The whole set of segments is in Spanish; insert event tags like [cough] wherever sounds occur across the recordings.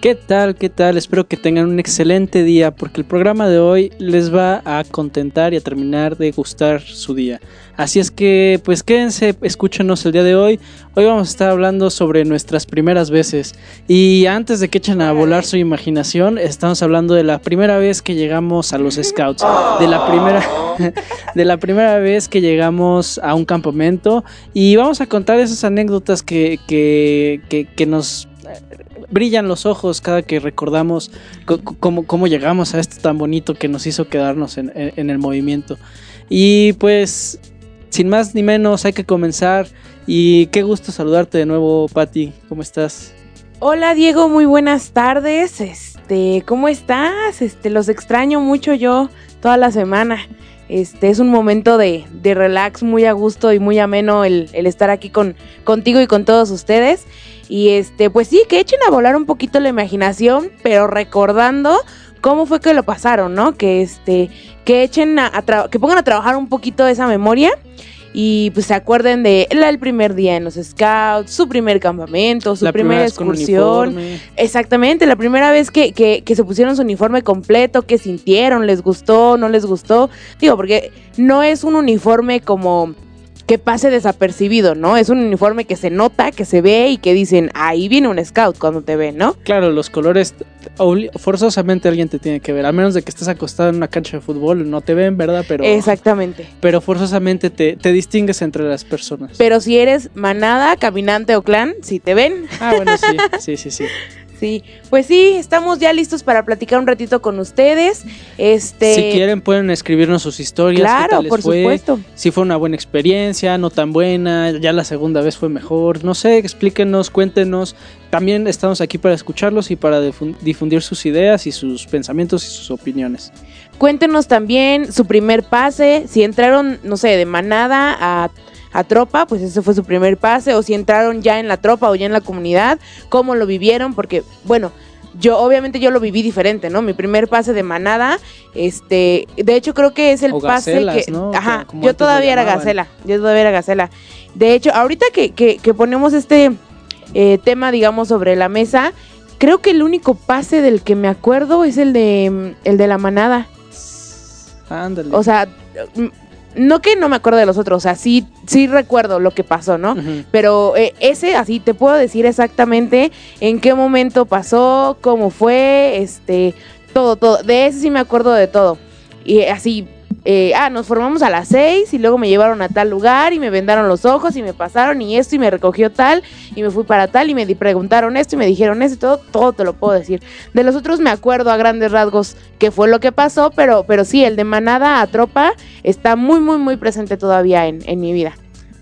¿Qué tal? ¿Qué tal? Espero que tengan un excelente día porque el programa de hoy les va a contentar y a terminar de gustar su día. Así es que pues quédense, escúchenos el día de hoy. Hoy vamos a estar hablando sobre nuestras primeras veces. Y antes de que echen a volar su imaginación, estamos hablando de la primera vez que llegamos a los Scouts. De la primera, [laughs] de la primera vez que llegamos a un campamento. Y vamos a contar esas anécdotas que, que, que, que nos brillan los ojos cada que recordamos cómo, cómo llegamos a esto tan bonito que nos hizo quedarnos en, en, el movimiento. Y pues, sin más ni menos, hay que comenzar. Y qué gusto saludarte de nuevo, Patti. ¿Cómo estás? Hola Diego, muy buenas tardes. Este, ¿cómo estás? Este, los extraño mucho yo toda la semana. Este es un momento de, de relax muy a gusto y muy ameno el, el estar aquí con, contigo y con todos ustedes. Y este, pues sí, que echen a volar un poquito la imaginación, pero recordando cómo fue que lo pasaron, ¿no? Que este, que echen a, que pongan a trabajar un poquito esa memoria y pues se acuerden de el primer día en los scouts, su primer campamento, su primera excursión. Exactamente, la primera vez que, que, que, se pusieron su uniforme completo, que sintieron, les gustó, no les gustó. Digo, porque no es un uniforme como que pase desapercibido, ¿no? Es un uniforme que se nota, que se ve y que dicen, ahí viene un scout cuando te ven, ¿no? Claro, los colores forzosamente alguien te tiene que ver, a menos de que estés acostado en una cancha de fútbol, no te ven, ¿verdad? Pero Exactamente. Pero forzosamente te, te distingues entre las personas. Pero si eres manada, caminante o clan, si te ven. Ah, bueno, sí, [laughs] sí, sí, sí. Sí, pues sí, estamos ya listos para platicar un ratito con ustedes. Este, si quieren pueden escribirnos sus historias. Claro, por supuesto. Si fue una buena experiencia, no tan buena, ya la segunda vez fue mejor. No sé, explíquenos, cuéntenos. También estamos aquí para escucharlos y para difundir sus ideas y sus pensamientos y sus opiniones. Cuéntenos también su primer pase, si entraron, no sé, de manada a a tropa, pues ese fue su primer pase, o si entraron ya en la tropa o ya en la comunidad, cómo lo vivieron, porque bueno, yo obviamente yo lo viví diferente, ¿no? Mi primer pase de manada, este, de hecho creo que es el pase que, ajá, yo todavía era gacela, yo todavía era gacela. De hecho, ahorita que, que, que ponemos este eh, tema, digamos, sobre la mesa, creo que el único pase del que me acuerdo es el de el de la manada. Ándale. O sea, no que no me acuerdo de los otros, o sea, sí, sí recuerdo lo que pasó, ¿no? Pero eh, ese, así te puedo decir exactamente en qué momento pasó, cómo fue, este, todo, todo. De ese sí me acuerdo de todo. Y así, eh, ah, nos formamos a las seis y luego me llevaron a tal lugar y me vendaron los ojos y me pasaron y esto y me recogió tal y me fui para tal y me preguntaron esto y me dijeron esto y todo, todo te lo puedo decir. De los otros me acuerdo a grandes rasgos qué fue lo que pasó, pero, pero sí, el de manada a tropa está muy, muy, muy presente todavía en, en mi vida.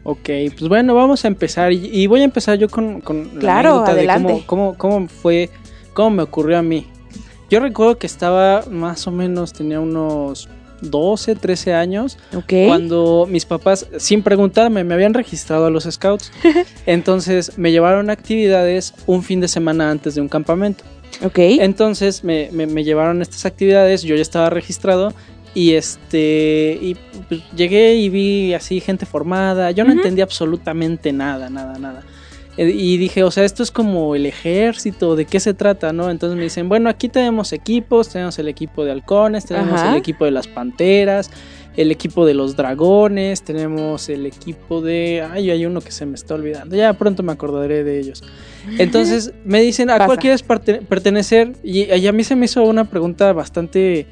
Ok, pues bueno, vamos a empezar y, voy a empezar yo con, con claro, la adelante. de cómo, cómo, cómo fue, cómo me ocurrió a mí. Yo recuerdo que estaba más o menos, tenía unos 12, 13 años, cuando mis papás, sin preguntarme, me habían registrado a los scouts. [laughs] Entonces me llevaron a actividades un fin de semana antes de un campamento. Entonces me, me, llevaron a estas actividades, yo ya estaba registrado y este y pues, llegué y vi así gente formada. Yo no entendía absolutamente nada, nada, nada. Eh, y dije, o sea, esto es como el ejército, ¿de qué se trata, no? Entonces me dicen, bueno, aquí tenemos equipos, tenemos el equipo de halcones, tenemos el equipo de las panteras, el equipo de los dragones, tenemos el equipo de... Ay, hay uno que se me está olvidando, ya pronto me acordaré de ellos. Entonces [laughs] me dicen, ¿a cuál quieres pertenecer? Y, y a mí se me hizo una pregunta bastante...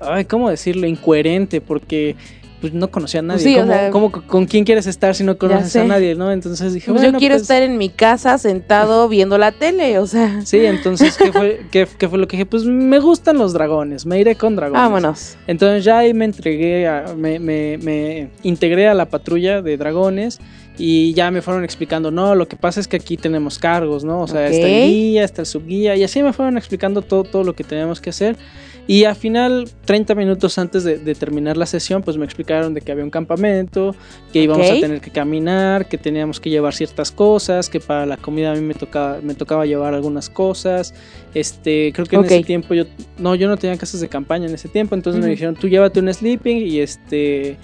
Ay, ¿cómo decirlo? Incoherente, porque pues no conocía a nadie. Sí, o ¿Cómo- sea- cómo- ¿Con quién quieres estar si no conoces a nadie, no? Entonces dije, Pues bueno, yo quiero pues, estar en mi casa sentado [laughs] viendo la tele, o sea, Sí, entonces, ¿qué fue, qué, qué fue lo que dije? Pues me gustan los dragones, me iré con dragones. vámonos. Entonces ya ahí me entregué, a- me, me- me integré a la patrulla de dragones y ya me fueron explicando, no, lo que pasa es que aquí tenemos cargos, ¿no? O sea, está el guía, está el subguía y así me fueron explicando todo, todo lo que teníamos que hacer. Y al final, 30 minutos antes de, de terminar la sesión, pues me explicaron de que había un campamento, que íbamos Ok. a tener que caminar, que teníamos que llevar ciertas cosas, que para la comida a mí me tocaba, me tocaba llevar algunas cosas. Este, creo que en Ok. ese tiempo yo, no, yo no tenía casas de campaña en ese tiempo, entonces me dijeron, tú llévate un sleeping y este,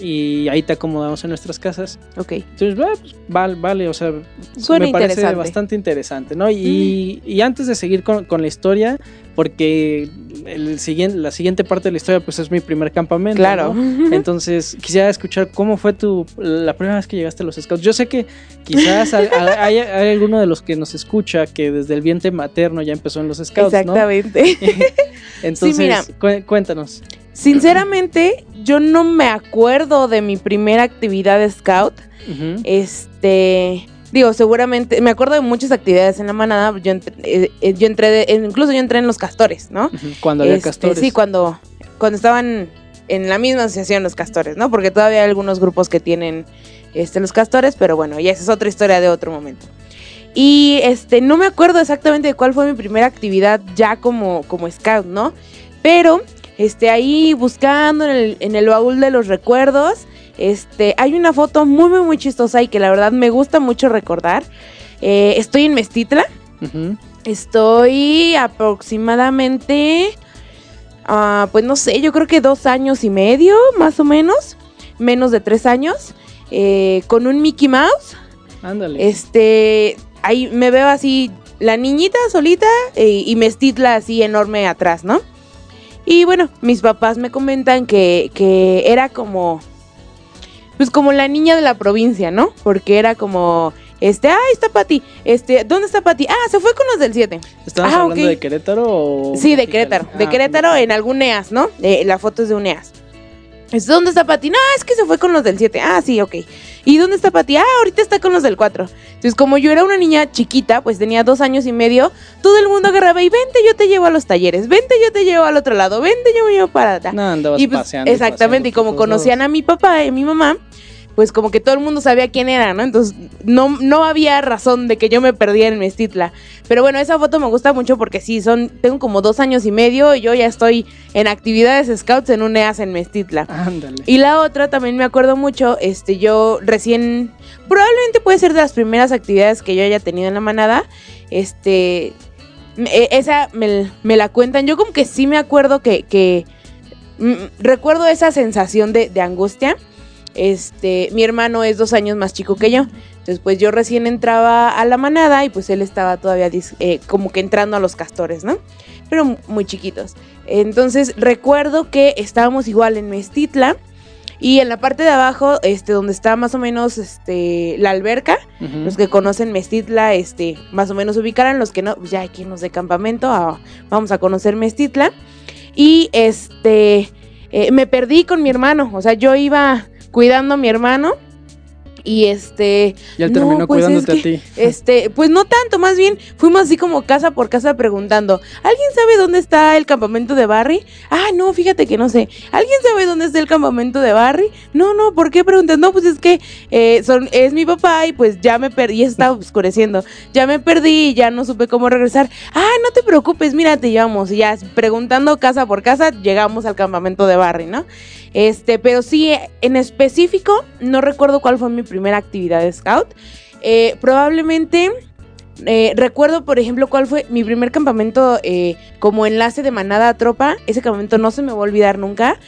y ahí te acomodamos en nuestras casas. Ok. Entonces, bueno, pues, vale, vale, o sea, Suena me parece bastante interesante, ¿no? Y, y antes de seguir con, con la historia, porque el siguiente, la siguiente parte de la historia, pues es mi primer campamento. Claro. ¿no? [laughs] Entonces, quisiera escuchar cómo fue tu la primera vez que llegaste a los scouts. Yo sé que quizás hay, [laughs] hay- hay alguno de los que nos escucha que desde el vientre materno ya empezó en los scouts, ¿no? Exactamente. [laughs] Entonces, mira. cuéntanos. Sinceramente, yo no me acuerdo de mi primera actividad de scout. Este, digo, seguramente, me acuerdo de muchas actividades en la manada. Yo entré, eh, eh, yo entré de- incluso yo entré en los castores, ¿no? Cuando había Este, castores. Sí, cuando, cuando estaban en la misma asociación los castores, ¿no? Porque todavía hay algunos grupos que tienen este, los castores, pero bueno, ya esa es otra historia de otro momento. Y este, no me acuerdo exactamente de cuál fue mi primera actividad ya como, como scout, ¿no? Pero este, ahí buscando en el, en el baúl de los recuerdos, este, hay una foto muy, muy, muy chistosa y que la verdad me gusta mucho recordar. Eh, estoy en Mestitla. Estoy aproximadamente, ah, pues no sé, yo creo que dos años y medio, más o menos, menos de tres años, eh, con un Mickey Mouse. Ándale. Este, ahí me veo así, la niñita solita eh, y Mestitla así enorme atrás, ¿no? Y bueno, mis papás me comentan que, que era como, pues como la niña de la provincia, ¿no? Porque era como, este, ah, está Pati, este, ¿dónde está Pati? Ah, se fue con los del 7. ¿Estabas ah, hablando de Querétaro o...? Sí, de? Querétaro. De Ah, Querétaro en algún EAS, ¿no? Eh, la foto es de un EAS. Este, ¿Dónde está Pati? No, es que se fue con los del 7. Ah, sí, ok. ¿Y dónde está Pati? Ah, ahorita está con los del 4. Entonces, como yo era una niña chiquita, pues tenía dos años y medio, todo el mundo agarraba y vente, yo te llevo a los talleres, vente, yo te llevo al otro lado, vente, yo me llevo para acá. No, andabas Y pues, paseando. exactamente, y paseando como conocían a mi papá y a mi mamá, pues como que todo el mundo sabía quién era, ¿no? Entonces no, no había razón de que yo me perdiera en Mestitla. Pero bueno, esa foto me gusta mucho porque sí, son, tengo como dos años y medio y yo ya estoy en actividades scouts en un EAS en Mestitla. Ándale. Y la otra también me acuerdo mucho, este, yo recién, probablemente puede ser de las primeras actividades que yo haya tenido en la manada, este, me- esa me, me la cuentan, yo como que sí me acuerdo que, que mm, recuerdo esa sensación de, de angustia, este, mi hermano es dos años más chico que yo, entonces pues yo recién entraba a la manada y pues él estaba todavía eh, como que entrando a los castores, ¿no? Pero mu- muy chiquitos. Entonces recuerdo que estábamos igual en Mestitla y en la parte de abajo, este, donde está más o menos este, la alberca, los que conocen Mestitla, este, más o menos ubicarán, los que no, pues ya hay que irnos de campamento, a- vamos a conocer Mestitla. Y este, eh, me perdí con mi hermano, o sea, yo iba cuidando a mi hermano y este, Y él no, terminó pues es cuidándote a ti. [laughs] este, pues no tanto, más bien fuimos así como casa por casa preguntando, ¿alguien sabe dónde está el campamento de Barry? Ah, no, fíjate que no sé. ¿Alguien sabe dónde está el campamento de Barry? No, no, ¿por qué preguntas? No, pues es que eh, son, es mi papá y pues ya me perdí, ya estaba oscureciendo. Ya me perdí y ya no supe cómo regresar. Ah, no te preocupes, mira, te llevamos. Y ya preguntando casa por casa, llegamos al campamento de Barry, ¿no? Este, pero sí, en específico, no recuerdo cuál fue mi primera actividad de scout. Eh, probablemente eh, recuerdo, por ejemplo, cuál fue mi primer campamento eh, como enlace de manada a tropa. Ese campamento no se me va a olvidar nunca.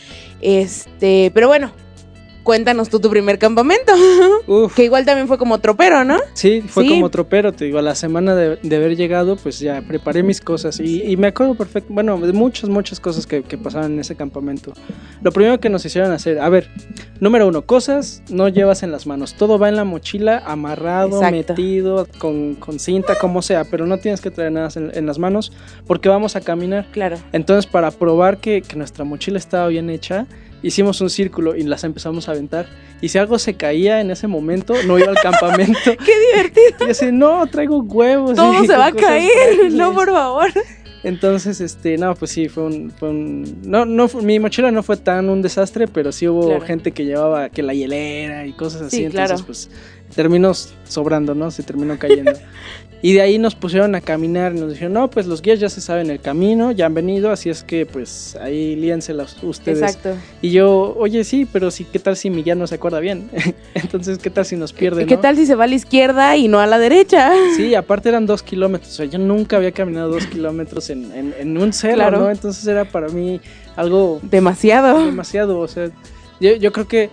Este, pero bueno, cuéntanos tú tu primer campamento. [laughs] Uf, que igual también fue como tropero, ¿no? sí, fue sí. como tropero, te digo, a la semana de, de haber llegado, pues ya preparé mis cosas y, y me acuerdo perfecto, bueno, de muchas, muchas cosas que, que pasaron en ese campamento. Lo primero que nos hicieron hacer, a ver, número uno, cosas no llevas en las manos, todo va en la mochila, amarrado, Exacto. metido, con, con cinta, como sea, pero no tienes que traer nada en, en las manos porque vamos a caminar. Claro. Entonces, para probar que, que nuestra mochila estaba bien hecha, hicimos un círculo y las empezamos a aventar. Y si algo se caía en ese momento, no iba al campamento. [laughs] ¡Qué divertido! Y así, no, traigo huevos. Todo [laughs] se va a caer. frágiles. [laughs] No, por favor. Entonces, este, no, pues sí, fue un, fue un- no, no, mi mochila no fue tan un desastre, pero sí hubo Claro. gente que llevaba que la hielera y cosas así, Sí, entonces, claro. pues, terminó sobrando, ¿no? Se terminó cayendo. Y de ahí nos pusieron a caminar y nos dijeron, no, pues los guías ya se saben el camino, ya han venido, así es que, pues, ahí líenselas ustedes. Exacto. Y yo, oye, sí, pero sí, ¿qué tal si mi guía no se acuerda bien? [laughs] entonces, ¿qué tal si nos pierde, ¿Y qué no? tal si se va a la izquierda y no a la derecha? Sí, aparte eran dos kilómetros. O sea, yo nunca había caminado dos kilómetros en, en, en un Claro. ¿no? Entonces era para mí algo Demasiado. demasiado. O sea, yo, yo creo que.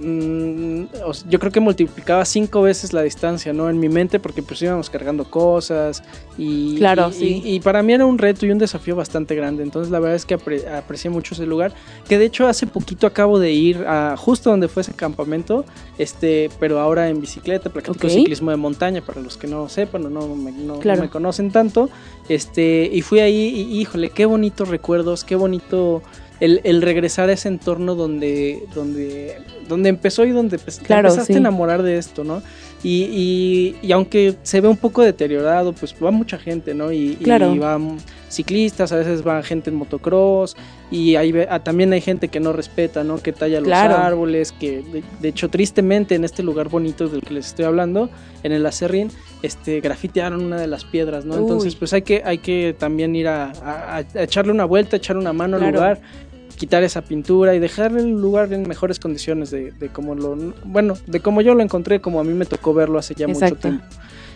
Mm, yo creo que multiplicaba cinco veces la distancia, ¿no? En mi mente, porque pues íbamos cargando cosas. Y, Claro, y- sí. y- y para mí era un reto y un desafío bastante grande. Entonces, la verdad es que apre- aprecié mucho ese lugar. Que de hecho, hace poquito acabo de ir a justo donde fue ese campamento. Este, pero ahora en bicicleta, practico ciclismo de montaña, para los que no sepan o no me, no- no me conocen tanto. Este, y fui ahí y híjole, qué bonitos recuerdos, qué bonito el, el regresar a ese entorno donde, donde, donde empezó y donde pues, te empezaste sí. a enamorar de esto, ¿no? Y, y- y aunque se ve un poco deteriorado, pues va mucha gente, ¿no? Y, y van ciclistas, a veces va gente en motocross, y ah, también hay gente que no respeta, ¿no? Que talla Claro. los árboles, que de, de hecho tristemente en este lugar bonito del que les estoy hablando, en el Acerrín, este, grafitearon una de las piedras, ¿no? Entonces pues hay que, hay que también ir a, a- a echarle una vuelta, echar una mano al lugar, quitar esa pintura y dejar el lugar en mejores condiciones de, de como lo, bueno, de como yo lo encontré, como a mí me tocó verlo hace ya mucho tiempo.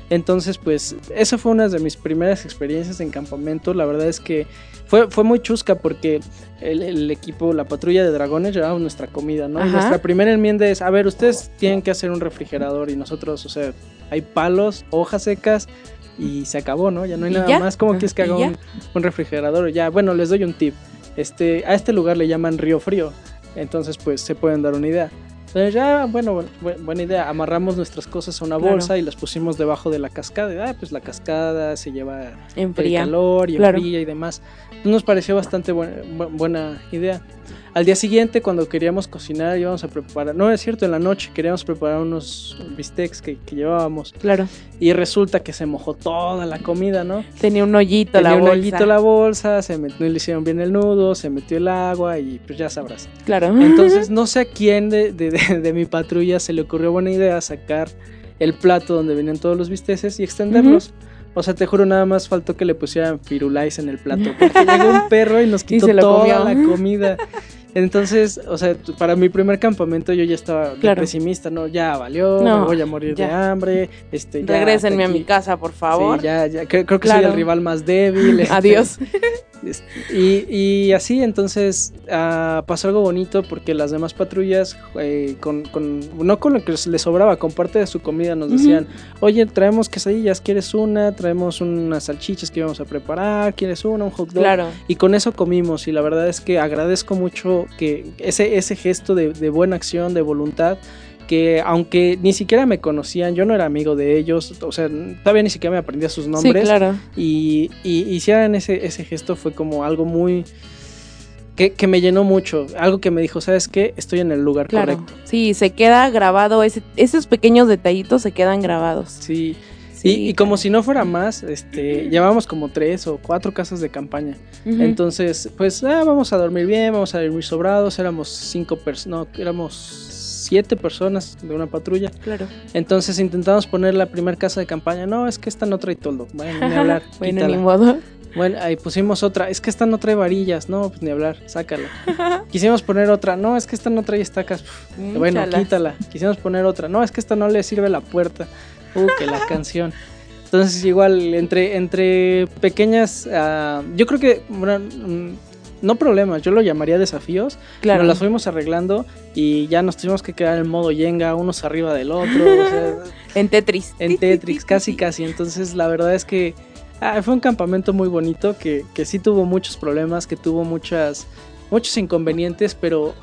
Entonces, pues, esa fue una de mis primeras experiencias en campamento. La verdad es que fue, fue muy chusca porque el, el equipo, la patrulla de dragones, llevaba nuestra comida, ¿no? Y nuestra primera enmienda es, a ver, ustedes tienen que hacer un refrigerador y nosotros, o sea, hay palos, hojas secas y se acabó, ¿no? Ya no hay ¿Y nada ya? más. ¿Cómo quieres que ¿Y haga un refrigerador? Ya, bueno, les doy un tip. Este, a este lugar le llaman Río Frío. Entonces, pues, se pueden dar una idea. Entonces ya, bueno, bu- buena idea. Amarramos nuestras cosas a una Claro. bolsa y las pusimos debajo de la cascada. Ah, pues la cascada se lleva el Enfría. calor y Claro. enfría y demás. Nos pareció bastante buena, bu- buena idea. Al día siguiente, cuando queríamos cocinar, íbamos a preparar. No es cierto, en la noche queríamos preparar unos bistecs que, que llevábamos. Claro. Y resulta que se mojó toda la comida, ¿no? Tenía un hoyito Tenía la un bolsa. hoyito la bolsa, se met- no le hicieron bien el nudo, se metió el agua y pues ya sabrás. Claro. Entonces [laughs] no sé a quién de, de- de- de mi patrulla se le ocurrió buena idea sacar el plato donde venían todos los bisteces y extenderlos. O sea, te juro, nada más faltó que le pusieran firulais en el plato. Porque llegó un [laughs] perro y nos quitó toda la comida. [laughs] Entonces, o sea, para mi primer campamento yo ya estaba Claro. pesimista, ¿no? Ya valió, No, me voy a morir de hambre. Este, ya Regrésenme a mi casa, por favor. Sí, ya, ya, creo, creo que soy Claro. el rival más débil. [laughs] este, Adiós. [laughs] Y, y así, entonces, ah, pasó algo bonito porque las demás patrullas, eh, con, con- no con lo que les sobraba, con parte de su comida nos decían, oye, traemos quesadillas, ¿quieres una? Traemos unas salchichas que íbamos a preparar, ¿quieres una? Un hot dog. Claro. Y con eso comimos y la verdad es que agradezco mucho que ese, ese gesto de, de buena acción, de voluntad, que aunque ni siquiera me conocían, yo no era amigo de ellos, o sea, todavía ni siquiera me aprendía sus nombres. Sí, claro. Y, y hicieran ese, ese gesto fue como algo muy... Que, que me llenó mucho, algo que me dijo, ¿sabes qué? Estoy en el lugar Claro. correcto. Sí, se queda grabado, ese, esos pequeños detallitos se quedan grabados. Sí, Sí, y, y como si no fuera más, este, llevábamos como tres o cuatro casas de campaña. Entonces, pues ah, vamos a dormir bien, vamos a dormir sobrados. Éramos cinco personas, no, éramos siete personas de una patrulla. Claro. Entonces intentamos poner la primera casa de campaña. No, es que esta no trae toldo. Bueno, ni hablar. [laughs] bueno, quítala. ni modo. Bueno, ahí pusimos otra. Es que esta no trae varillas. No, pues ni hablar, sácala. Quisimos poner otra. No, es que esta no trae estacas. Pff, bueno, quítala. Quisimos poner otra. No, es que esta no le sirve la puerta. Uh, que la [laughs] canción. Entonces, igual, entre, entre pequeñas. ah, yo creo que. bueno, mm, no problemas, yo lo llamaría desafíos. Claro. Nos las fuimos arreglando y ya nos tuvimos que quedar en modo Yenga, unos arriba del otro. o sea, [laughs] En Tetris. en Tetris, casi casi. Entonces la verdad es que ah, fue un campamento muy bonito que, que sí tuvo muchos problemas, que tuvo muchas, muchos inconvenientes, pero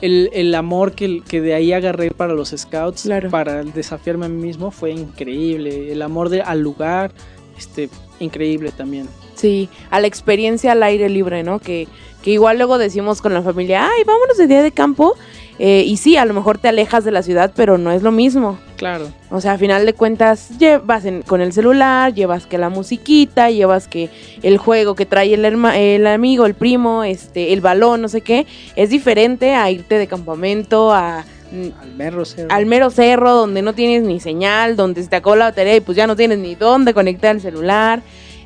el, el amor que, que de ahí agarré para los scouts, Claro. para desafiarme a mí mismo, fue increíble. El amor de, al lugar, este, increíble también. Sí, a la experiencia al aire libre, ¿no? Que, que igual luego decimos con la familia, ay, vámonos de día de campo. Eh, y sí, a lo mejor te alejas de la ciudad, pero no es lo mismo. Claro. O sea, a final de cuentas, llevas en- con el celular, llevas que la musiquita, llevas que el juego que trae el, herma- el amigo, el primo, este, el balón, no sé qué. Es diferente a irte de campamento, a Al merro cerro. al mero cerro donde no tienes ni señal, donde se te acabó la batería y pues ya no tienes ni dónde conectar el celular.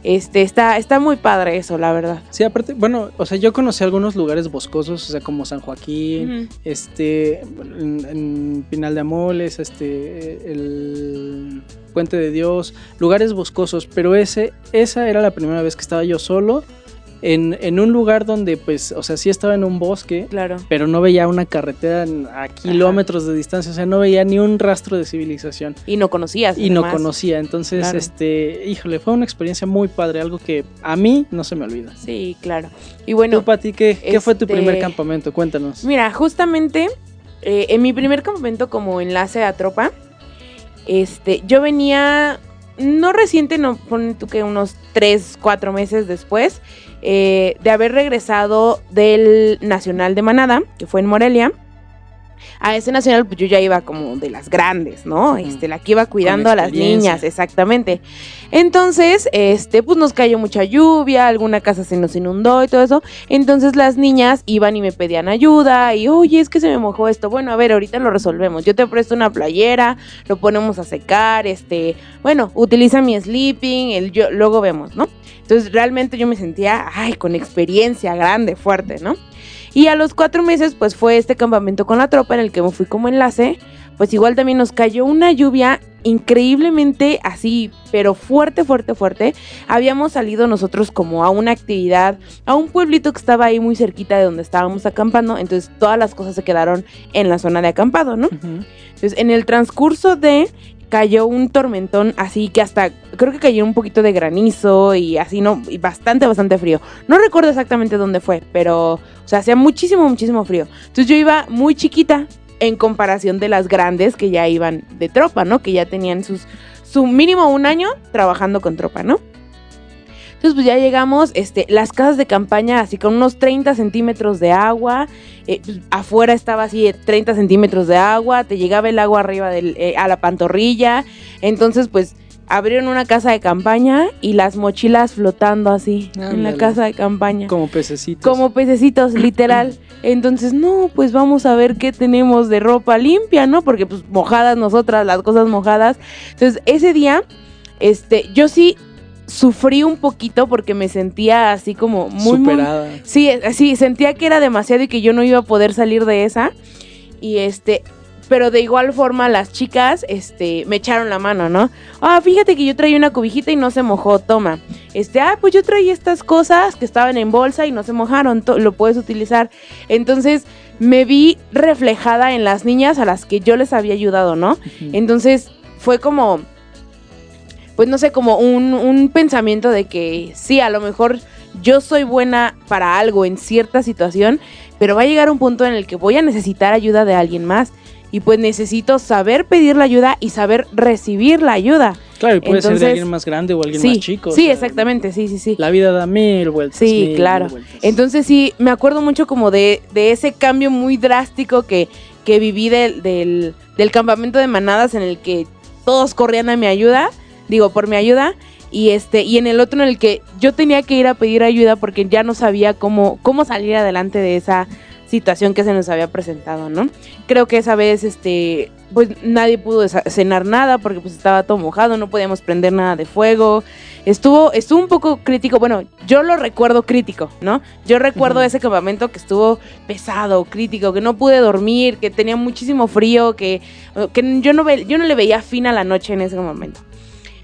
Este, está, está muy padre eso, la verdad. Sí, aparte, bueno, o sea, yo conocí algunos lugares boscosos, o sea, como San Joaquín, este, en, en Pinal de Amoles, este, el Puente de Dios, lugares boscosos, pero ese, esa era la primera vez que estaba yo solo en, en un lugar donde, pues, o sea, sí estaba en un bosque, Claro. pero no veía una carretera a kilómetros de distancia, o sea, no veía ni un rastro de civilización. Y no conocías. Y no conocía, entonces, Claro. este, híjole, fue una experiencia muy padre, algo que a mí no se me olvida. Sí, claro. Y bueno, ¿Tú, Pati, qué, qué fue tu este- primer campamento? Cuéntanos. Mira, justamente eh, en mi primer campamento como enlace a tropa, este, yo venía, no reciente, no, pon tú que unos 3, 4 meses después, eh, de haber regresado del Nacional de Manada, que fue en Morelia. A ese nacional, pues yo ya iba como de las grandes, ¿no? Este, la que iba cuidando a las niñas, exactamente. Entonces, este, pues nos cayó mucha lluvia, alguna casa se nos inundó y todo eso. Entonces las niñas iban y me pedían ayuda y, oye, es que se me mojó esto. Bueno, a ver, ahorita lo resolvemos. Yo te presto una playera, lo ponemos a secar, este, bueno, utiliza mi sleeping, el yo, luego vemos, ¿no? Entonces realmente yo me sentía, ay, con experiencia grande, fuerte, ¿no? Y a los cuatro meses, pues fue este campamento con la tropa en el que me fui como enlace. Pues igual también nos cayó una lluvia increíblemente así, pero fuerte, fuerte, fuerte. Habíamos salido nosotros como a una actividad, a un pueblito que estaba ahí muy cerquita de donde estábamos acampando. Entonces todas las cosas se quedaron en la zona de acampado, ¿no? Entonces, en el transcurso de cayó un tormentón así que hasta creo que cayó un poquito de granizo y así no y bastante bastante frío. No recuerdo exactamente dónde fue, pero o sea, hacía muchísimo muchísimo frío. Entonces yo iba muy chiquita en comparación de las grandes que ya iban de tropa, ¿no? Que ya tenían sus su mínimo un año trabajando con tropa, ¿no? Entonces, pues ya llegamos, este, las casas de campaña así con unos 30 centímetros de agua, eh, pues, afuera estaba así de 30 centímetros de agua, te llegaba el agua arriba del, eh, a la pantorrilla, entonces pues abrieron una casa de campaña y las mochilas flotando así en la casa de campaña. Como pececitos. Como pececitos, literal. [clears throat] Entonces, no, pues vamos a ver qué tenemos de ropa limpia, ¿no? Porque pues mojadas nosotras, las cosas mojadas. Entonces, ese día, este, yo sí sufrí un poquito porque me sentía así como muy, muy superada. Sí, sí, sentía que era demasiado y que yo no iba a poder salir de esa. Y este, pero de igual forma las chicas, este, me echaron la mano, ¿no? Ah, fíjate que yo traía una cobijita y no se mojó, toma. Este, ah, pues yo traía estas cosas que estaban en bolsa y no se mojaron, lo puedes utilizar. Entonces, me vi reflejada en las niñas a las que yo les había ayudado, ¿no? Entonces fue como, pues no sé, como un, un pensamiento de que sí, a lo mejor yo soy buena para algo en cierta situación, pero va a llegar un punto en el que voy a necesitar ayuda de alguien más. Y pues necesito saber pedir la ayuda y saber recibir la ayuda. Claro, y puede ser de alguien más grande o alguien sí, más chico. o sí, sea, exactamente, sí, sí, sí. La vida da mil vueltas. Sí, mil, claro. mil vueltas. Entonces sí, me acuerdo mucho como de, de ese cambio muy drástico que, que viví del, del, del campamento de manadas en el que todos corrían a mi ayuda, digo, por mi ayuda, y este, y en el otro en el que yo tenía que ir a pedir ayuda porque ya no sabía cómo, cómo salir adelante de esa situación que se nos había presentado, ¿no? Creo que esa vez, este, pues nadie pudo cenar nada porque pues estaba todo mojado, no podíamos prender nada de fuego. Estuvo, estuvo un poco crítico, bueno, yo lo recuerdo crítico, ¿no? Yo recuerdo ese campamento que estuvo pesado, crítico, que no pude dormir, que tenía muchísimo frío, que, que yo, no ve- yo no le veía fin a la noche en ese momento.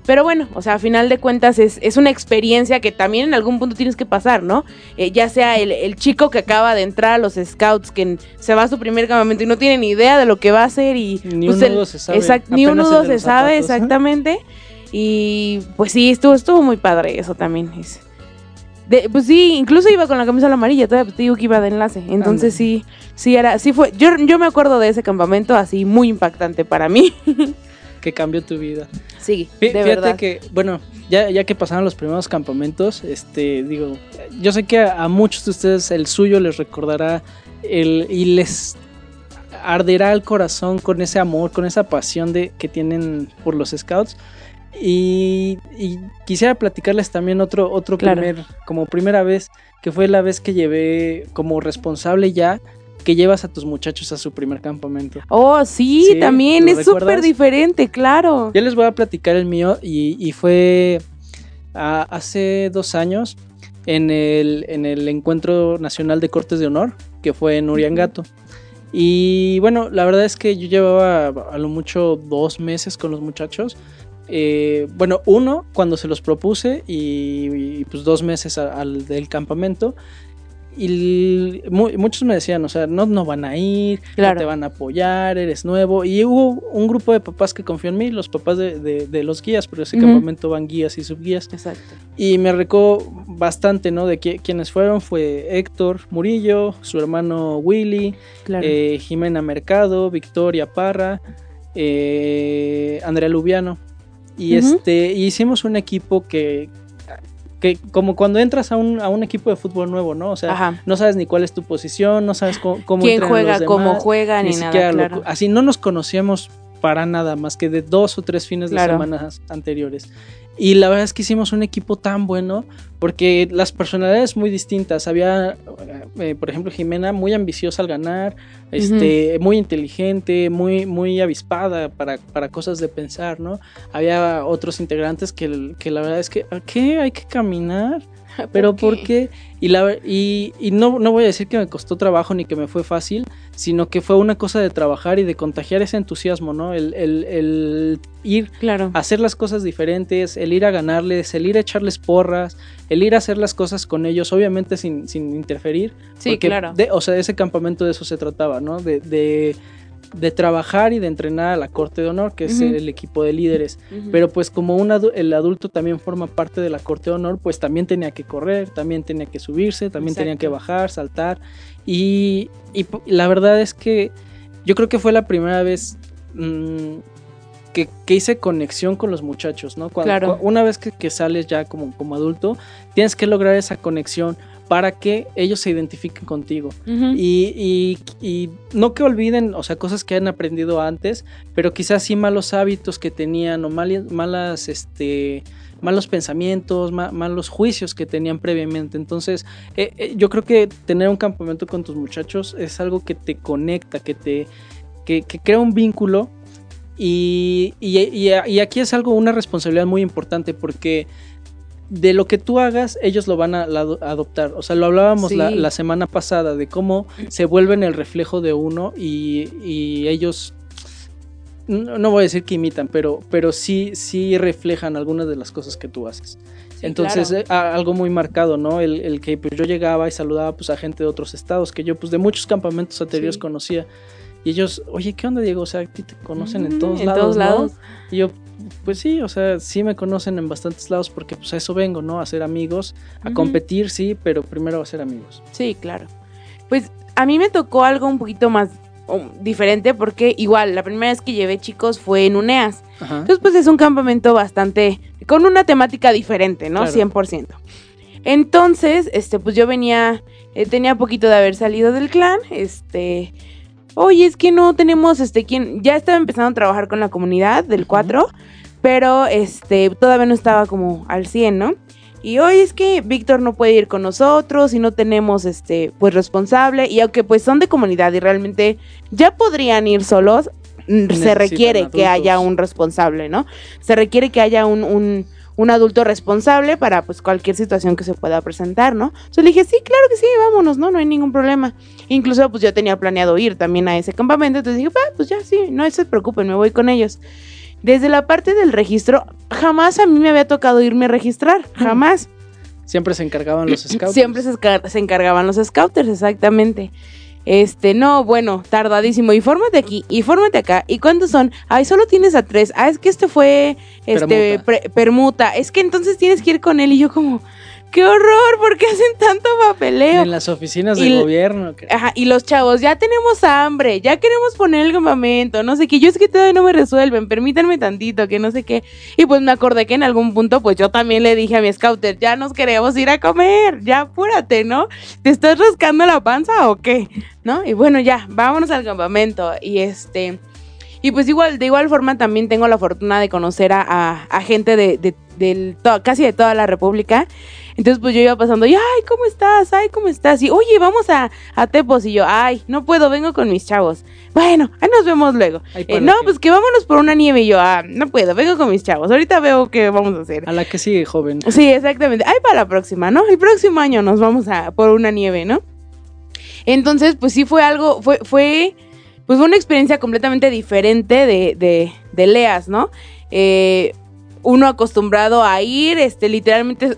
Pero bueno, o sea, a final de cuentas es, es una experiencia que también en algún punto tienes que pasar, ¿no? Eh, ya sea el, el chico que acaba de entrar a los scouts, que se va a su primer campamento y no tiene ni idea de lo que va a hacer y... Ni pues, un nudo se sabe. exact- ni un nudo se sabe, zapatos, ¿eh? exactamente. Y pues sí, estuvo, estuvo muy padre eso también. es- de- pues sí, incluso iba con la camisa amarilla, todavía pues, te digo que iba de enlace. Entonces sí, sí era, sí fue. Yo, yo me acuerdo de ese campamento así muy impactante para mí. [laughs] Que cambió tu vida. sí, de Fíjate verdad. que, bueno, ya, ya que pasaron los primeros campamentos, este, digo, yo sé que a, a muchos de ustedes el suyo les recordará el, y les arderá el corazón con ese amor, con esa pasión de, que tienen por los scouts. Y, y quisiera platicarles también otro, otro Claro. primer, como primera vez, que fue la vez que llevé como responsable ya, que llevas a tus muchachos a su primer campamento. Oh, sí, Sí, también ¿lo es súper diferente, claro. Yo les voy a platicar el mío y, y fue hace dos años en el, en el Encuentro Nacional de Cortes de Honor, que fue en Uriangato. Y bueno, la verdad es que yo llevaba a lo mucho dos meses con los muchachos. Eh, bueno, uno cuando se los propuse y, y, pues dos meses a- al del campamento. Y mu- muchos me decían, o sea, no, no van a ir, Claro. no te van a apoyar, eres nuevo. Y hubo un grupo de papás que confió en mí, los papás de, de- de los guías, pero ese campamento van guías y subguías. Exacto. Y me recó bastante, ¿no? De qui- quienes fueron fue Héctor Murillo, su hermano Willy, Claro. eh, Jimena Mercado, Victoria Parra, eh, Andrea Lubiano. Y Ujú. este y hicimos un equipo que, que como cuando entras a un, a un equipo de fútbol nuevo, ¿no? O sea, Ajá. no sabes ni cuál es tu posición, no sabes cómo, cómo ¿Quién juega, los cómo juega, ni, ni nada, lo- así no nos conocíamos para nada más que de dos o tres fines Claro. de semana anteriores. Y la verdad es que hicimos un equipo tan bueno porque las personalidades muy distintas. Había, eh, por ejemplo, Jimena muy ambiciosa al ganar, este, muy inteligente, muy, muy avispada para, para cosas de pensar, ¿no? Había otros integrantes que, que la verdad es que, ¿a qué? Hay que caminar. [laughs] Pero ¿por qué? Y, la, y, y no, no voy a decir que me costó trabajo ni que me fue fácil, sino que fue una cosa de trabajar y de contagiar ese entusiasmo, ¿no? El, el, el ir Claro. a hacer las cosas diferentes, el ir a ganarles, el ir a echarles porras, el ir a hacer las cosas con ellos, obviamente sin, sin interferir. Sí, claro. de- o sea, ese campamento de eso se trataba, ¿no? De, de, de trabajar y de entrenar a la corte de honor, que es el equipo de líderes. Pero pues como un adu- el adulto también forma parte de la corte de honor, pues también tenía que correr, también tenía que subirse, también tenía que bajar, saltar. Y, y la verdad es que yo creo que fue la primera vez mm, que, que hice conexión con los muchachos, ¿no? Cuando, Claro. una vez que, que sales ya como, como adulto, tienes que lograr esa conexión para que ellos se identifiquen contigo. Ujú. Y, y- y no que olviden, o sea, cosas que han aprendido antes, pero quizás sí malos hábitos que tenían o mali- malas, este, malos pensamientos, ma- malos juicios que tenían previamente. Entonces, eh, eh, yo creo que tener un campamento con tus muchachos es algo que te conecta, que te, que, que crea un vínculo. Y- y aquí es algo, una responsabilidad muy importante porque de lo que tú hagas, ellos lo van a, la- a adoptar. O sea, lo hablábamos la, Sí. la semana pasada de cómo se vuelven el reflejo de uno y, y ellos, no, no voy a decir que imitan, pero, pero sí, sí reflejan algunas de las cosas que tú haces. Sí, Entonces, claro. eh, a- algo muy marcado, ¿no? El, el que pues, yo llegaba y saludaba pues, a gente de otros estados que yo pues de muchos campamentos anteriores Sí. conocía. Y ellos, oye, ¿qué onda, Diego? O sea, a ti te conocen en Ujú, todos en lados, todos ¿no?" lados. Y yo, pues sí, o sea, sí me conocen en bastantes lados porque pues a eso vengo, ¿no? A ser amigos, a competir, sí, pero primero a ser amigos. Sí, claro. Pues a mí me tocó algo un poquito más um, diferente porque igual la primera vez que llevé chicos fue en UNEAS. Ajá. Entonces pues es un campamento bastante con una temática diferente, ¿no? Claro. 100%. Entonces, este pues yo venía eh, tenía poquito de haber salido del clan, este Oye, es que no tenemos este quien ya estaba empezando a trabajar con la comunidad del 4, pero este todavía no estaba como al 100, ¿no? Y hoy es que Víctor no puede ir con nosotros y no tenemos este pues responsable y aunque pues son de comunidad y realmente ya podrían ir solos, mm, se requiere que haya un responsable, ¿no? Se requiere que haya un, un, un adulto responsable para pues cualquier situación que se pueda presentar, ¿no? Entonces le dije, sí, claro que sí, vámonos, ¿no? No hay ningún problema. Incluso pues yo tenía planeado ir también a ese campamento, entonces dije, "Ah, pues ya sí, no se preocupen, me voy con ellos. Desde la parte del registro, jamás a mí me había tocado irme a registrar, jamás. Siempre se encargaban los [clears throat] scouts. Siempre se, se encargaban los scouters, exactamente. Este, no, bueno, tardadísimo. Y fórmate aquí, y fórmate acá. ¿Y cuántos son? Ay, solo tienes a tres. Ah, es que este fue, este, Permuta. pre- permuta. Es que entonces tienes que ir con él. Y yo como, qué horror, ¿por qué hacen tanto papeleo? En las oficinas Y de l- gobierno. Ajá, y los chavos, ya tenemos hambre, ya queremos poner el campamento, no sé qué, yo es que todavía no me resuelven, permítanme tantito, que no sé qué. Y pues me acordé que en algún punto, pues yo también le dije a mi scouter, ya nos queremos ir a comer, ya apúrate, ¿no? ¿Te estás rascando la panza o qué? ¿No? Y bueno, ya, vámonos al campamento. Y este, y pues igual, de igual forma también tengo la fortuna de conocer a, a- a gente de, de- del to- casi de toda la República. Entonces pues yo iba pasando y, ay, ¿cómo estás? Ay, ¿cómo estás? Y, oye, vamos a, a Tepos. Y yo, ay, no puedo, vengo con mis chavos. Bueno, ahí nos vemos luego. Eh, no, que- pues que vámonos por una nieve. Y yo, ah, no puedo, vengo con mis chavos. Ahorita veo qué vamos a hacer. A la que sigue, joven. Sí, exactamente. Ay, para la próxima, ¿no? El próximo año nos vamos a por una nieve, ¿no? Entonces, pues sí fue algo, fue, fue, pues fue una experiencia completamente diferente de, de, de Leas, ¿no? Eh, uno acostumbrado a ir, este, literalmente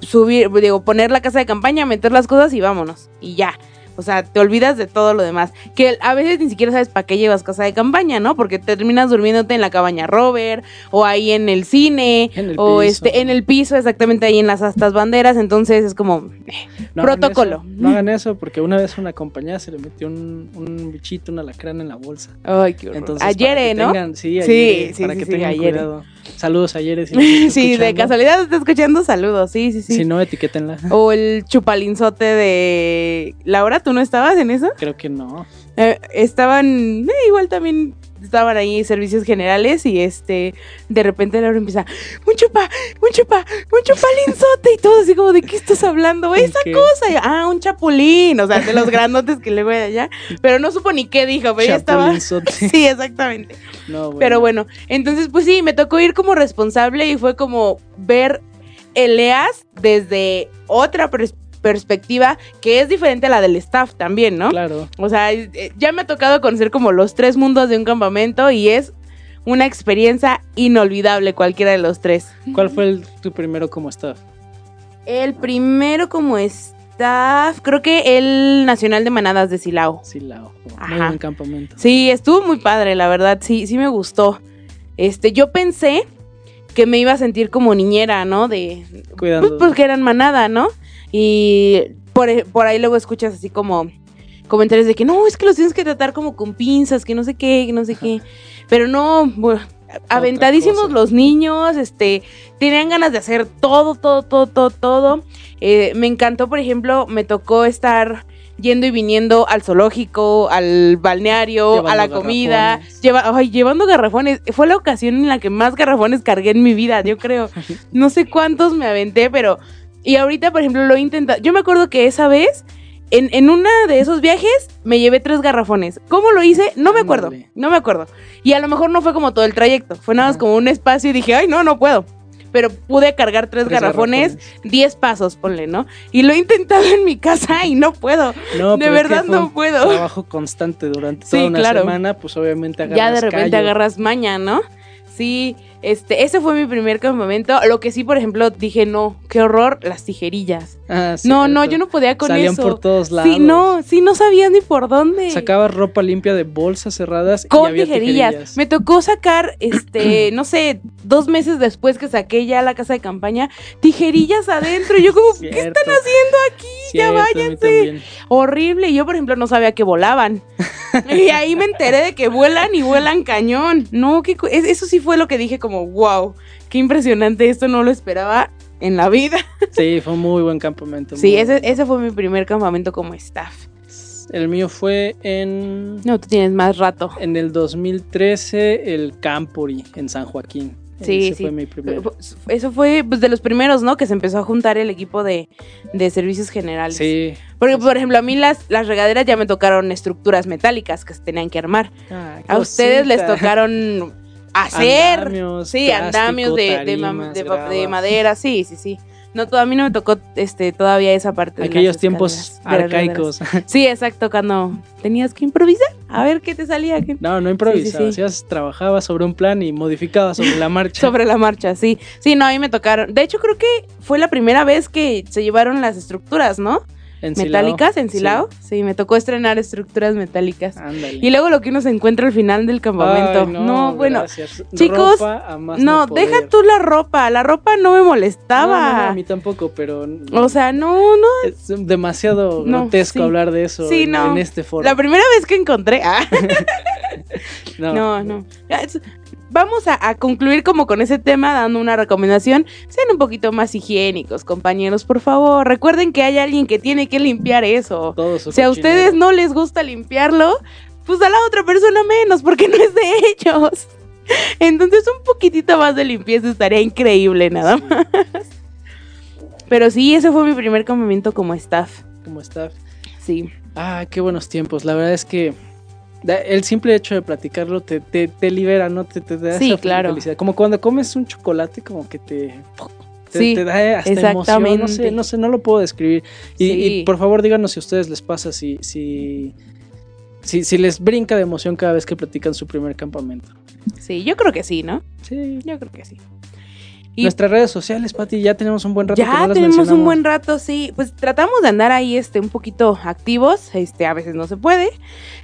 subir, digo, poner la casa de campaña, meter las cosas y vámonos. Y ya. O sea, te olvidas de todo lo demás. Que a veces ni siquiera sabes para qué llevas casa de campaña, ¿no? Porque terminas durmiéndote en la cabaña Robert, o ahí en el cine, En el o piso. este, en el piso, exactamente ahí en las astas banderas. Entonces es como, eh, No hagan Protocolo. eso, No hagan eso porque una vez a una compañía se le metió un, un bichito, un alacrán en la bolsa. ay, qué horror. Entonces, ayer, para que ¿no? tengan- sí, Sí, ayer, sí, para sí, que sí, tengan ayer. cuidado. Saludos ayer. Si, [laughs] nos está sí, de casualidad está escuchando saludos, sí, sí, sí. Si no, etiquétenla. [laughs] O el chupalinzote de Laura, ¿tú no estabas en eso? Creo que no. Eh, estaban, eh, igual también estaban ahí servicios generales y este, de repente Laura empieza, un chupa, un chupa, un chupalinzote y todo así como, ¿de qué estás hablando? Esa cosa, Y, ah, un chapulín, o sea, de los grandotes que luego de allá, pero no supo ni qué dijo, pero ya estaba... [laughs] Sí, exactamente. No, bueno. Pero bueno, entonces pues sí, me tocó ir como responsable y fue como ver Eleas desde otra pers- perspectiva que es diferente a la del staff también, ¿no? Claro. O sea, eh, ya me ha tocado conocer como los tres mundos de un campamento y es una experiencia inolvidable cualquiera de los tres. ¿Cuál fue el, tu primero como staff? El primero como staff, creo que el Nacional de Manadas de Silao. Silao. Muy buen campamento. Sí, estuvo muy padre, la verdad, sí, sí me gustó. Este, yo pensé que me iba a sentir como niñera, ¿no? De, Cuidando. pues porque eran manada, ¿no? Y por, por ahí luego escuchas así como comentarios de que no, es que los tienes que tratar como con pinzas, que no sé qué, que no sé qué. Pero no, bueno, aventadísimos los niños, este, tenían ganas de hacer todo, todo, todo, todo, todo. Eh, me encantó, por ejemplo, me tocó estar yendo y viniendo al zoológico, al balneario, Llevando a la comida, lleva, ay, llevando garrafones. Fue la ocasión en la que más garrafones cargué en mi vida, yo creo. [laughs] No sé cuántos me aventé, pero... Y ahorita, por ejemplo, lo he intentado. Yo me acuerdo que esa vez, en, en una de esos viajes, me llevé tres garrafones. ¿Cómo lo hice? No me acuerdo. No me acuerdo. Y a lo mejor no fue como todo el trayecto. Fue nada más como un espacio y dije, ay, no, no puedo. Pero pude cargar tres, Tres garrafones, 10 pasos, ponle, ¿no? Y lo he intentado en mi casa y no puedo. No, de pero es que verdad no puedo. Trabajo constante durante Sí, toda una claro. semana, pues obviamente agarras ya de repente callo. agarras maña, ¿no? Sí, este, ese fue mi primer campamento. Lo que sí, por ejemplo, dije, no, qué horror, las tijerillas. Ah, no, no, cierto. yo no podía con Salían eso. por todos lados. Sí, no, sí, no sabía ni por dónde. Sacabas ropa limpia de bolsas cerradas y con había tijerillas. tijerillas. Me tocó sacar, este, [clears throat] no sé, dos meses después que saqué ya la casa de campaña, tijerillas adentro. Y yo como, ¿qué están haciendo aquí? ya Cierto, váyanse. Horrible. Y yo, por ejemplo, no sabía que volaban. [laughs] y ahí me enteré de que vuelan y vuelan cañón. No, es- eso sí fue lo que dije como, wow, qué impresionante. Esto no lo esperaba en la vida. [laughs] Sí, fue un muy buen campamento. Sí, ese, bueno. ese fue mi primer campamento como staff. El mío fue en, No, tú tienes más rato. en el 2013, el Campori, en San Joaquín. Sí, Ese sí. fue mi primer. Eso fue pues, de los primeros, ¿no? Que se empezó a juntar el equipo de, de servicios generales. Sí. Porque, por ejemplo, a mí las, las regaderas ya me tocaron estructuras metálicas que se tenían que armar. Ah, A ustedes les tocaron [laughs] hacer. Andamios, sí, plástico, andamios de, de, tarimas, madera, sí, sí, sí. No, a mí no me tocó este, todavía esa parte. Aquellos tiempos de arcaicos. [laughs] Sí, exacto, cuando tenías que improvisar. A ver qué te salía. qué- No, no improvisabas, sí. hacías- trabajabas sobre un plan y modificabas sobre la marcha. [laughs] Sobre la marcha, sí. Sí, no, a mí me tocaron. De hecho, creo que fue la primera vez que se llevaron las estructuras, ¿no? Metálicas en Silao. Sí. me tocó estrenar estructuras metálicas. Ándale. Y luego lo que uno se encuentra al final del campamento. Ay, no, bueno. chicos, No, deja tú la ropa. La ropa no me molestaba. no, a mí tampoco, pero O sea, no, no. es demasiado No, grotesco sí. hablar de eso Sí, en este foro. La primera vez que encontré. Ah, [laughs] no. no, no. Vamos a, a concluir como con ese tema dando una recomendación. Sean un poquito más higiénicos, compañeros, por favor. Recuerden que hay alguien que tiene que limpiar eso. Todo su Si a ustedes no les gusta limpiarlo, pues a la otra persona menos, porque no es de ellos. [laughs] Entonces un poquitito más de limpieza estaría increíble, nada más. Pero sí, ese fue mi primer campamento como staff. ¿Cómo está? Sí. Ah, qué buenos tiempos. La verdad es que el simple hecho de platicarlo te, te, te libera, ¿no? Te, te da Sí, esa claro. felicidad. Como cuando comes un chocolate, como que te... Te, Sí, te da hasta emoción, no exactamente. sé, no sé, no lo puedo describir. Y, Sí. y por favor díganos si a ustedes les pasa, si, si, si, si les brinca de emoción cada vez que platican su primer campamento. Sí, yo creo que sí, ¿no? Sí. Yo creo que sí. Y Nuestras redes sociales, Pati, ya tenemos un buen rato que ya no las tenemos un buen rato, sí. Pues tratamos de andar ahí este, un poquito activos. Este, a veces no se puede.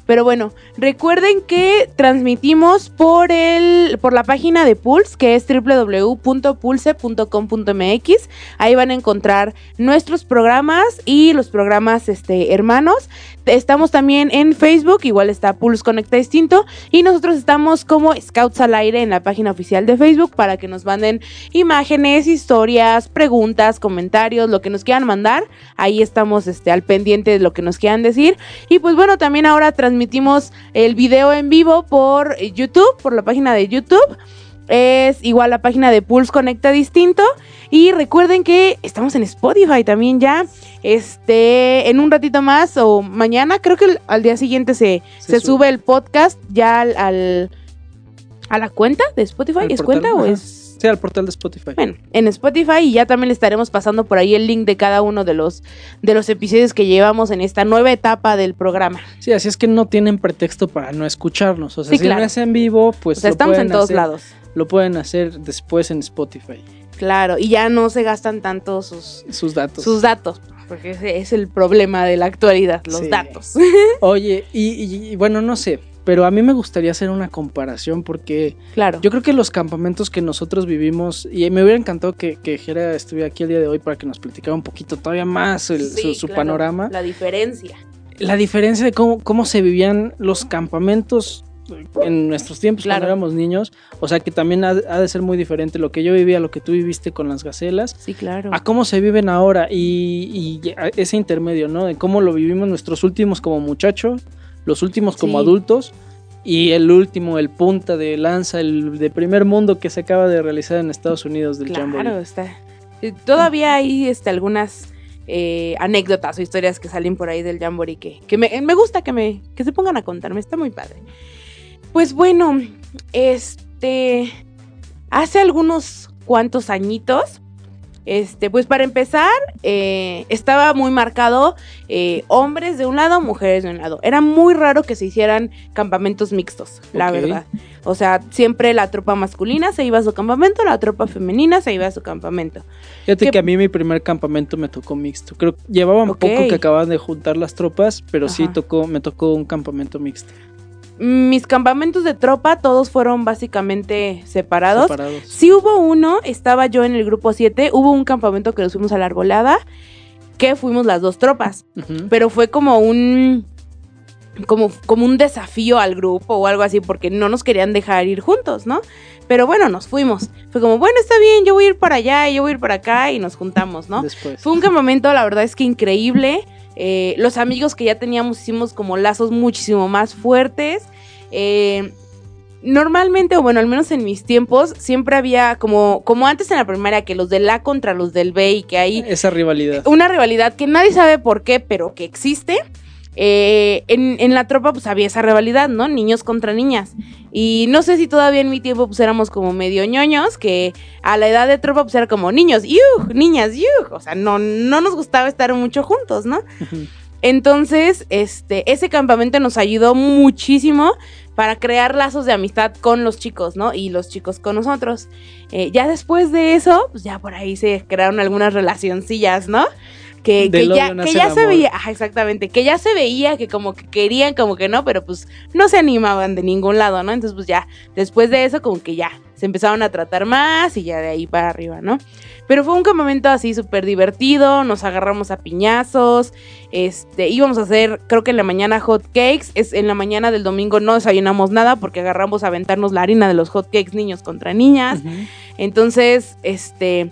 Pero bueno, recuerden que transmitimos por el, por la página de Pulse, que es www.pulse.com.mx. Ahí van a encontrar nuestros programas y los programas este, hermanos. Estamos también en Facebook, igual está Pulse Conecta Distinto. Y nosotros estamos como Scouts al Aire en la página oficial de Facebook para que nos manden imágenes, historias, preguntas, comentarios, lo que nos quieran mandar. Ahí estamos este, al pendiente de lo que nos quieran decir. Y pues bueno, también ahora transmitimos el video en vivo por YouTube, por la página de YouTube. Es igual la página de Pulse Conecta Distinto. Y recuerden que estamos en Spotify también ya. Este, en un ratito más o mañana, creo que al día siguiente se, Se se sube. sube el podcast ya al, al- a la cuenta de Spotify. ¿Es portal, cuenta o es...? Sí, al portal de Spotify. Bueno, en Spotify y ya también le estaremos pasando por ahí el link de cada uno de los de los episodios que llevamos en esta nueva etapa del programa. Sí, así es que no tienen pretexto para no escucharnos. O sea, Sí, si claro. no es en vivo, pues o sea, lo estamos en todos hacer- lados. Lo pueden hacer después en Spotify. Claro, y ya no se gastan tanto sus Sus datos. sus datos, porque ese es el problema de la actualidad, los Sí. datos. Oye, y, y- y bueno, no sé, pero a mí me gustaría hacer una comparación porque claro. yo creo que los campamentos que nosotros vivimos, y me hubiera encantado que, que Jera estuviera aquí el día de hoy para que nos platicara un poquito todavía más el- Sí, su, su claro, panorama. La diferencia. La diferencia de cómo, cómo se vivían los campamentos en nuestros tiempos Claro. cuando éramos niños. O sea que también ha, ha de ser muy diferente lo que yo vivía, lo que tú viviste con las gacelas. Sí, claro. a cómo se viven ahora y, y ese intermedio, ¿no? De cómo lo vivimos nuestros últimos como muchachos, los últimos como Sí. adultos y el último, el punta de lanza, el de primer mundo que se acaba de realizar en Estados Unidos del Claro, Jamboree. está. eh, Todavía hay este, algunas eh, anécdotas o historias que salen por ahí del Jamboree que, que me, me gusta que me que se pongan a contarme, está muy padre. Pues bueno, este hace algunos cuantos añitos, este, pues para empezar, eh, estaba muy marcado eh, hombres de un lado, mujeres de un lado. Era muy raro que se hicieran campamentos mixtos, la verdad. O sea, siempre la tropa masculina se iba a su campamento, la tropa femenina se iba a su campamento. Fíjate ¿Qué- que a mí mi primer campamento me tocó mixto. Creo que llevaba un poco que acababan de juntar las tropas, pero sí tocó, me tocó un campamento mixto. Mis campamentos de tropa todos fueron básicamente separados. Separados. Sí hubo uno, estaba yo en el grupo 7, hubo un campamento que nos fuimos a la arbolada, que fuimos las dos tropas, pero fue como un como, como un desafío al grupo o algo así, porque no nos querían dejar ir juntos, ¿no? Pero bueno, nos fuimos. Fue como, bueno, está bien, yo voy a ir para allá y yo voy a ir para acá y nos juntamos, ¿no? Después. Fue un campamento, la verdad es que increíble. Eh, los amigos que ya teníamos hicimos como lazos muchísimo más fuertes. Eh, normalmente, o bueno, al menos en mis tiempos, siempre había como, como antes en la primaria, que los del A contra los del B y que hay Esa rivalidad. una rivalidad que nadie sabe por qué, pero que existe. Eh, en, en la tropa pues había esa rivalidad, ¿no? Niños contra niñas. Y no sé si todavía en mi tiempo pues éramos como medio ñoños, que a la edad de tropa pues era como niños, ¡yuh! Niñas, ¡yuh! O sea, no, no nos gustaba estar mucho juntos, ¿no? [laughs] Entonces, este, ese campamento nos ayudó muchísimo para crear lazos de amistad con los chicos, ¿no? Y los chicos con nosotros. Eh, ya después de eso, pues ya por ahí se crearon algunas relacioncillas, ¿no? Que, ya, que ya se amor. veía, ajá, exactamente, que ya se veía que como que querían, como que no, pero pues no se animaban de ningún lado, ¿no? Entonces pues ya, después de eso como que ya, se empezaron a tratar más y ya de ahí para arriba, ¿no? Pero fue un campamento así súper divertido, nos agarramos a piñazos, este, íbamos a hacer, creo que en la mañana hot cakes, es, en la mañana del domingo no desayunamos nada porque agarramos a aventarnos la harina de los hot cakes niños contra niñas, entonces, este,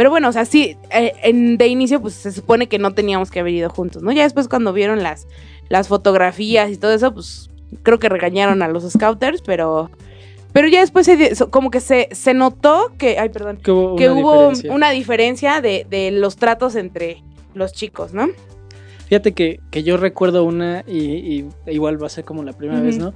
pero bueno, o sea, sí, eh, en- de inicio pues se supone que no teníamos que haber ido juntos, ¿no? Ya después cuando vieron las, las fotografías y todo eso, pues creo que regañaron a los scouters, pero... Pero ya después se como que se, se notó que, ay, perdón, Que hubo, que una hubo diferencia. una diferencia de, de los tratos entre los chicos, ¿no? Fíjate que, que yo recuerdo una, y, y igual va a ser como la primera vez, ¿no?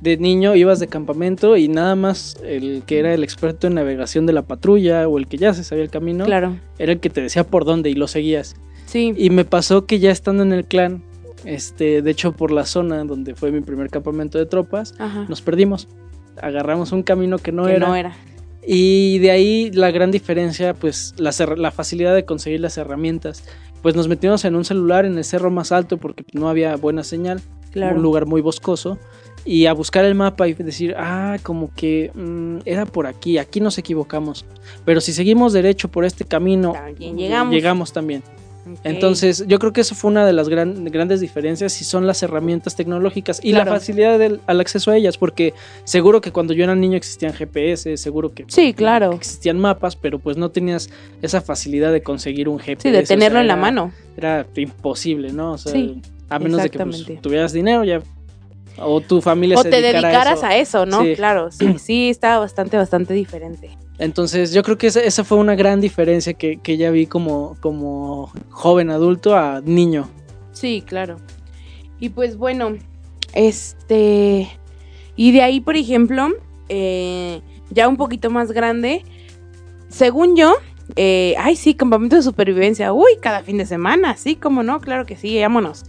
De niño ibas de campamento y nada más el que era el experto en navegación de la patrulla o el que ya se sabía el camino, Claro, era el que te decía por dónde y lo seguías. sí. Y me pasó que ya estando en el clan, este, de hecho por la zona donde fue mi primer campamento de tropas, Ajá. nos perdimos. Agarramos un camino que no que era. no era. Y de ahí la gran diferencia, pues la, la facilidad de conseguir las herramientas. Pues nos metimos en un celular en el cerro más alto porque no había buena señal, Claro. un lugar muy boscoso. Y a buscar el mapa y decir, ah, como que mm, era por aquí, aquí nos equivocamos. Pero si seguimos derecho por este camino, También llegamos. llegamos también. Entonces, yo creo que eso fue una de las gran- grandes diferencias y son las herramientas tecnológicas y Claro. la facilidad del, al acceso a ellas, porque seguro que cuando yo era niño existían GPS, seguro que Sí, claro. existían mapas, pero pues no tenías esa facilidad de conseguir un GPS. Sí, de o sea, tenerlo en la era- mano. Era imposible, ¿no? O sea, Sí, a menos de que pues, tuvieras dinero ya o tu familia O se te dedicara dedicaras a a eso. eso, ¿no? Sí. Claro, sí, [clears throat] sí, está bastante, bastante diferente. Entonces, yo creo que esa, esa fue una gran diferencia que, que ya vi como, como joven adulto a niño. Sí, claro. Y pues bueno, este. Y de ahí, por ejemplo, eh, ya un poquito más grande, según yo, eh, ay, sí, campamento de supervivencia. Uy, cada fin de semana, sí, cómo no, claro que sí, vámonos.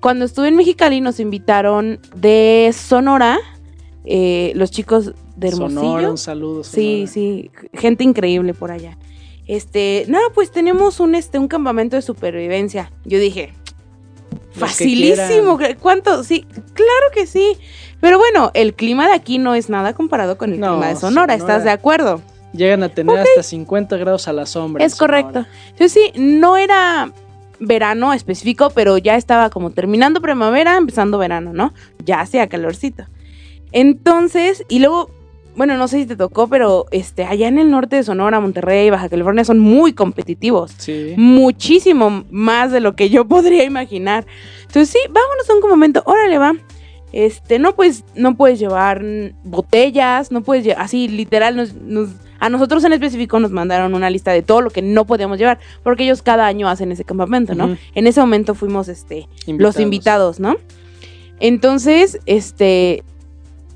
Cuando estuve en Mexicali nos invitaron de Sonora, eh, los chicos de Hermosillo. Sonora, un saludo. Sí, Sonora. sí, gente increíble por allá. Este, no, pues tenemos un este un campamento de supervivencia. Yo dije, facilísimo, ¿cuánto? Sí, claro que sí. Pero bueno, el clima de aquí no es nada comparado con el No, clima de Sonora, ¿estás de acuerdo? Llegan a tener hasta 50 grados a la sombra. Es correcto. Entonces sí, no era verano específico, pero ya estaba como terminando primavera, empezando verano, ¿no? Ya hacía calorcito. Entonces, y luego, bueno, no sé si te tocó, pero este, allá en el norte de Sonora, Monterrey, Baja California son muy competitivos. Sí. Muchísimo más de lo que yo [laughs] podría imaginar. Entonces, sí, vámonos a un momento, órale, va. Este, no pues, no puedes llevar botellas, no puedes llevar, así literal, nos, nos- a nosotros en específico nos mandaron una lista de todo lo que no podíamos llevar, porque ellos cada año hacen ese campamento, ¿no? En ese momento fuimos, este, los invitados, ¿no? Entonces, este,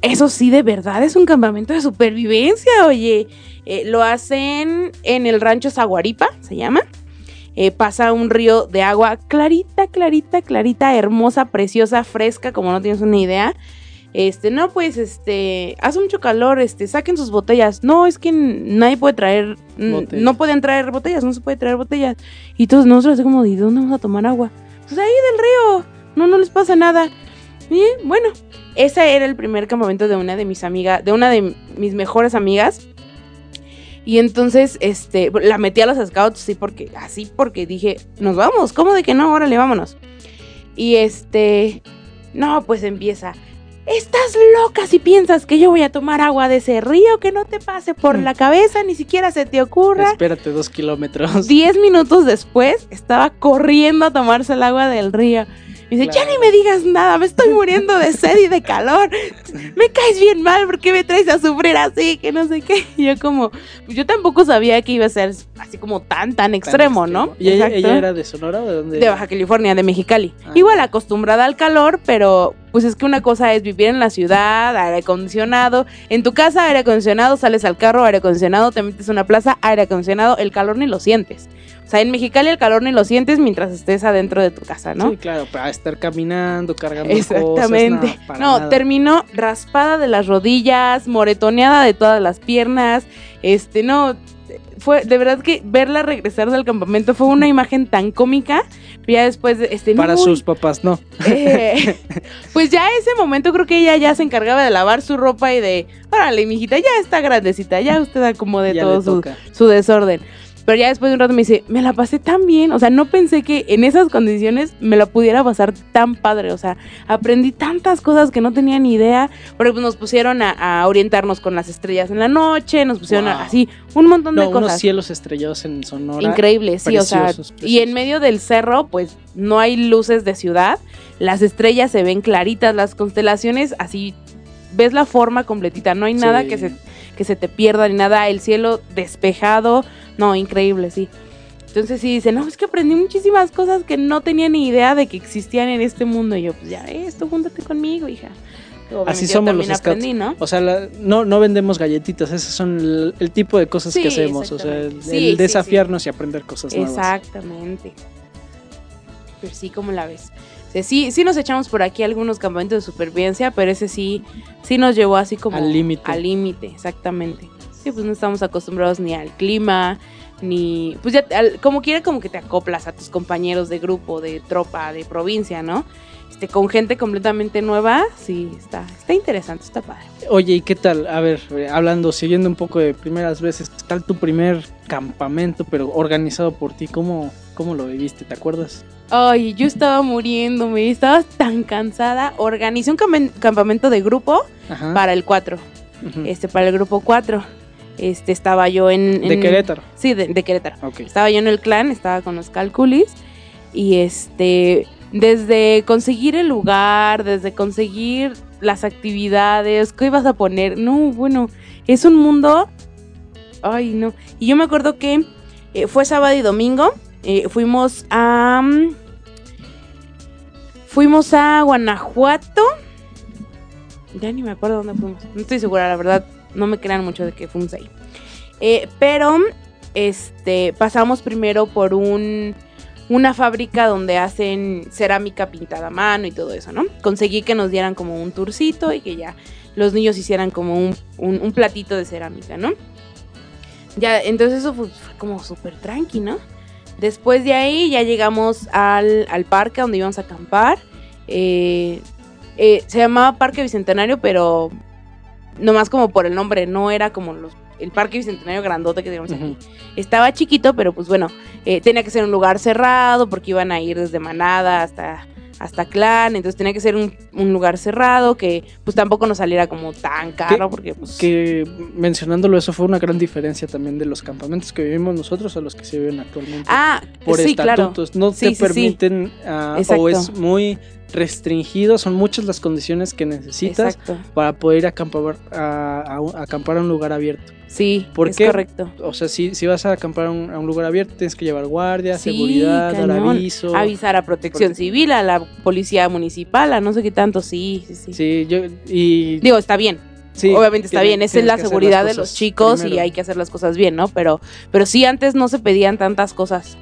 eso sí, de verdad es un campamento de supervivencia, oye. Eh, lo hacen en el rancho Zaguaripa, se llama. Eh, pasa un río de agua clarita, clarita, clarita, hermosa, preciosa, fresca, como no tienes una idea. Este, no, pues, este, hace mucho calor, este, saquen sus botellas. No, es que nadie puede traer, Botellas. no pueden traer botellas, no se puede traer botellas. Y todos nosotros así como, ¿de dónde vamos a tomar agua? Pues ahí del río, no, no les pasa nada. Y bueno, ese era el primer campamento de una de mis amigas, de una de mis mejores amigas. Y entonces, este, la metí a los scouts, sí, porque, así, porque dije, nos vamos, ¿cómo de que no? Órale, vámonos. Y este, no, pues empieza. Estás loca si piensas que yo voy a tomar agua de ese río que no te pase por Mm. la cabeza, ni siquiera se te ocurra. Espérate dos kilómetros. Diez minutos después estaba corriendo a tomarse el agua del río. Y dice, ya ni me digas nada, me estoy muriendo de sed y de calor. Me caes bien mal, ¿por qué me traes a sufrir así? Que no sé qué. Y yo como, pues yo tampoco sabía que iba a ser así como tan, tan Tan extremo, ¿no? ¿Y ella era de Sonora o de dónde? De Baja California, de Mexicali. Ah. Igual acostumbrada al calor, pero pues es que una cosa es vivir en la ciudad, aire acondicionado. En tu casa, aire acondicionado, sales al carro, aire acondicionado, te metes a una plaza, aire acondicionado, el calor ni lo sientes. O sea, en Mexicali el calor ni lo sientes mientras estés adentro de tu casa, ¿no? Sí, claro, para estar caminando, cargando Exactamente. cosas. para no, nada. terminó raspada de las rodillas, moretoneada de todas las piernas. Este, no, fue de verdad que verla regresar del campamento fue una imagen tan cómica. Ya después, este, Para sus papás, no. eh, [laughs] pues ya ese momento creo que ella ya se encargaba de lavar su ropa y de, órale, mijita, ya está grandecita, ya usted acomode Ya todo su, su desorden. Pero ya después de un rato me dice, me la pasé tan bien, o sea, no pensé que en esas condiciones me la pudiera pasar tan padre, o sea, aprendí tantas cosas que no tenía ni idea, porque pues nos pusieron a, a orientarnos con las estrellas en la noche, nos pusieron a- así un montón No, de unos cosas. cielos estrellados en Sonora. Increíble, sí, o sea, Preciosos, y en medio del cerro, pues no hay luces de ciudad, las estrellas se ven claritas, las constelaciones así, ves la forma completita, no hay nada que se, que se te pierda ni nada, el cielo despejado, no, increíble, sí. Entonces sí dice, no, es que aprendí muchísimas cosas que no tenía ni idea de que existían en este mundo. Y yo, pues ya, esto, júntate conmigo, hija. Obviamente Así somos los scouts. aprendí, ¿no? O sea, la- no, no vendemos galletitas, esos son el, el tipo de cosas Sí, que hacemos. O sea, el, exactamente. Sí, el sí, desafiarnos y aprender cosas nuevas. Exactamente. Pero sí, ¿cómo la ves? O sea, sí, sí nos echamos por aquí algunos campamentos de supervivencia, pero ese sí, sí nos llevó así como Al límite. Al límite, exactamente. Sí, pues no estamos acostumbrados ni al clima, ni. Pues ya, al- como quiera, como que te acoplas a tus compañeros de grupo, de tropa, de provincia, ¿no? Este, con gente completamente nueva, sí, está, está interesante, está padre. Oye, ¿y qué tal? A ver, eh, hablando, siguiendo un poco de primeras veces, ¿qué tal tu primer campamento, pero organizado por ti? ¿Cómo, cómo lo viviste? ¿Te acuerdas? Ay, yo estaba muriéndome, estaba tan cansada. Organicé un campamento de grupo Ajá. para el 4, Ujú. este, para el grupo 4. Este, estaba yo en... De Querétaro. Sí, de, de Querétaro. Ok. Estaba yo en el clan, estaba con los calculis. Y este, desde conseguir el lugar, desde conseguir las actividades, ¿qué ibas a poner? No, bueno, es un mundo... Ay, no. Y yo me acuerdo que eh, fue sábado y domingo. eh, fuimos a... mm, Fuimos a Guanajuato. Ya ni me acuerdo dónde fuimos. No estoy segura, la verdad. No me crean mucho de que fuimos ahí. Eh, pero este pasamos primero por un una fábrica donde hacen cerámica pintada a mano y todo eso, ¿no? Conseguí que nos dieran como un tourcito y que ya los niños hicieran como un, un- un platito de cerámica, ¿no? Ya, entonces eso fue, fue como súper tranqui, ¿no? Después de ahí ya llegamos al, al parque donde íbamos a acampar. Eh, eh, se llamaba Parque Bicentenario, pero nomás como por el nombre, no era como los, el Parque Bicentenario grandote que tenemos aquí. Estaba chiquito, pero pues bueno, eh, tenía que ser un lugar cerrado porque iban a ir desde Manada hasta, hasta Clan, entonces tenía que ser un, un lugar cerrado que pues tampoco nos saliera como tan caro porque pues... Que mencionándolo, eso fue una gran diferencia también de los campamentos que vivimos nosotros a los que se viven actualmente. Ah, por sí, claro. estatutos, no Sí, te sí, permiten ah, o es muy restringido, son muchas las condiciones que necesitas Exacto. para poder ir a acampar a, a un- a acampar a un lugar abierto. Sí, ¿Por es qué? correcto. O sea, si, si vas a acampar a un, a un lugar abierto, tienes que llevar guardia, Sí, seguridad, dar aviso. Avisar a Protección Porque- Civil, a la Policía Municipal, a no sé qué tanto, sí, sí, sí. Sí, yo y Digo, está bien, sí, obviamente está bien, esa es la seguridad de los chicos y hay que hacer las cosas bien, ¿no? Pero, pero sí, antes no se pedían tantas cosas,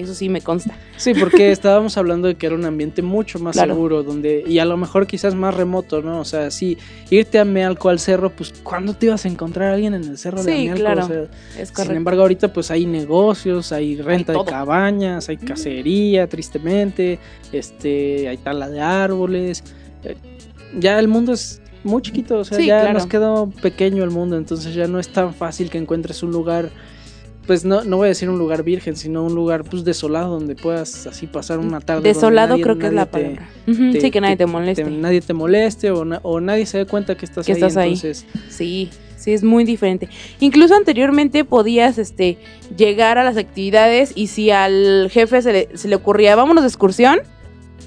eso sí me consta. Sí, porque [laughs] estábamos hablando de que era un ambiente mucho más Claro. seguro, donde y a lo mejor quizás más remoto, ¿no? O sea, sí, irte a Mealco al cerro, pues ¿cuándo te ibas a encontrar a alguien en el cerro de Sí, Amealco? claro. O sea, Es sin embargo, ahorita pues hay negocios, hay renta de cabañas, hay cacería, tristemente, este, hay tala de árboles. eh, Ya el mundo es muy chiquito, o sea, Sí, ya claro. nos quedó pequeño el mundo, entonces ya no es tan fácil que encuentres un lugar pues no, no voy a decir un lugar virgen, sino un lugar pues desolado donde puedas así pasar una tarde. Desolado nadie- creo que es la te- palabra. Te- sí, que nadie te- te moleste. te- nadie te moleste o, na- o nadie se dé cuenta que estás Que ahí. estás ahí. entonces, Sí, sí, es muy diferente. Incluso anteriormente podías este, llegar a las actividades y si al jefe se le, se le ocurría, vámonos de excursión,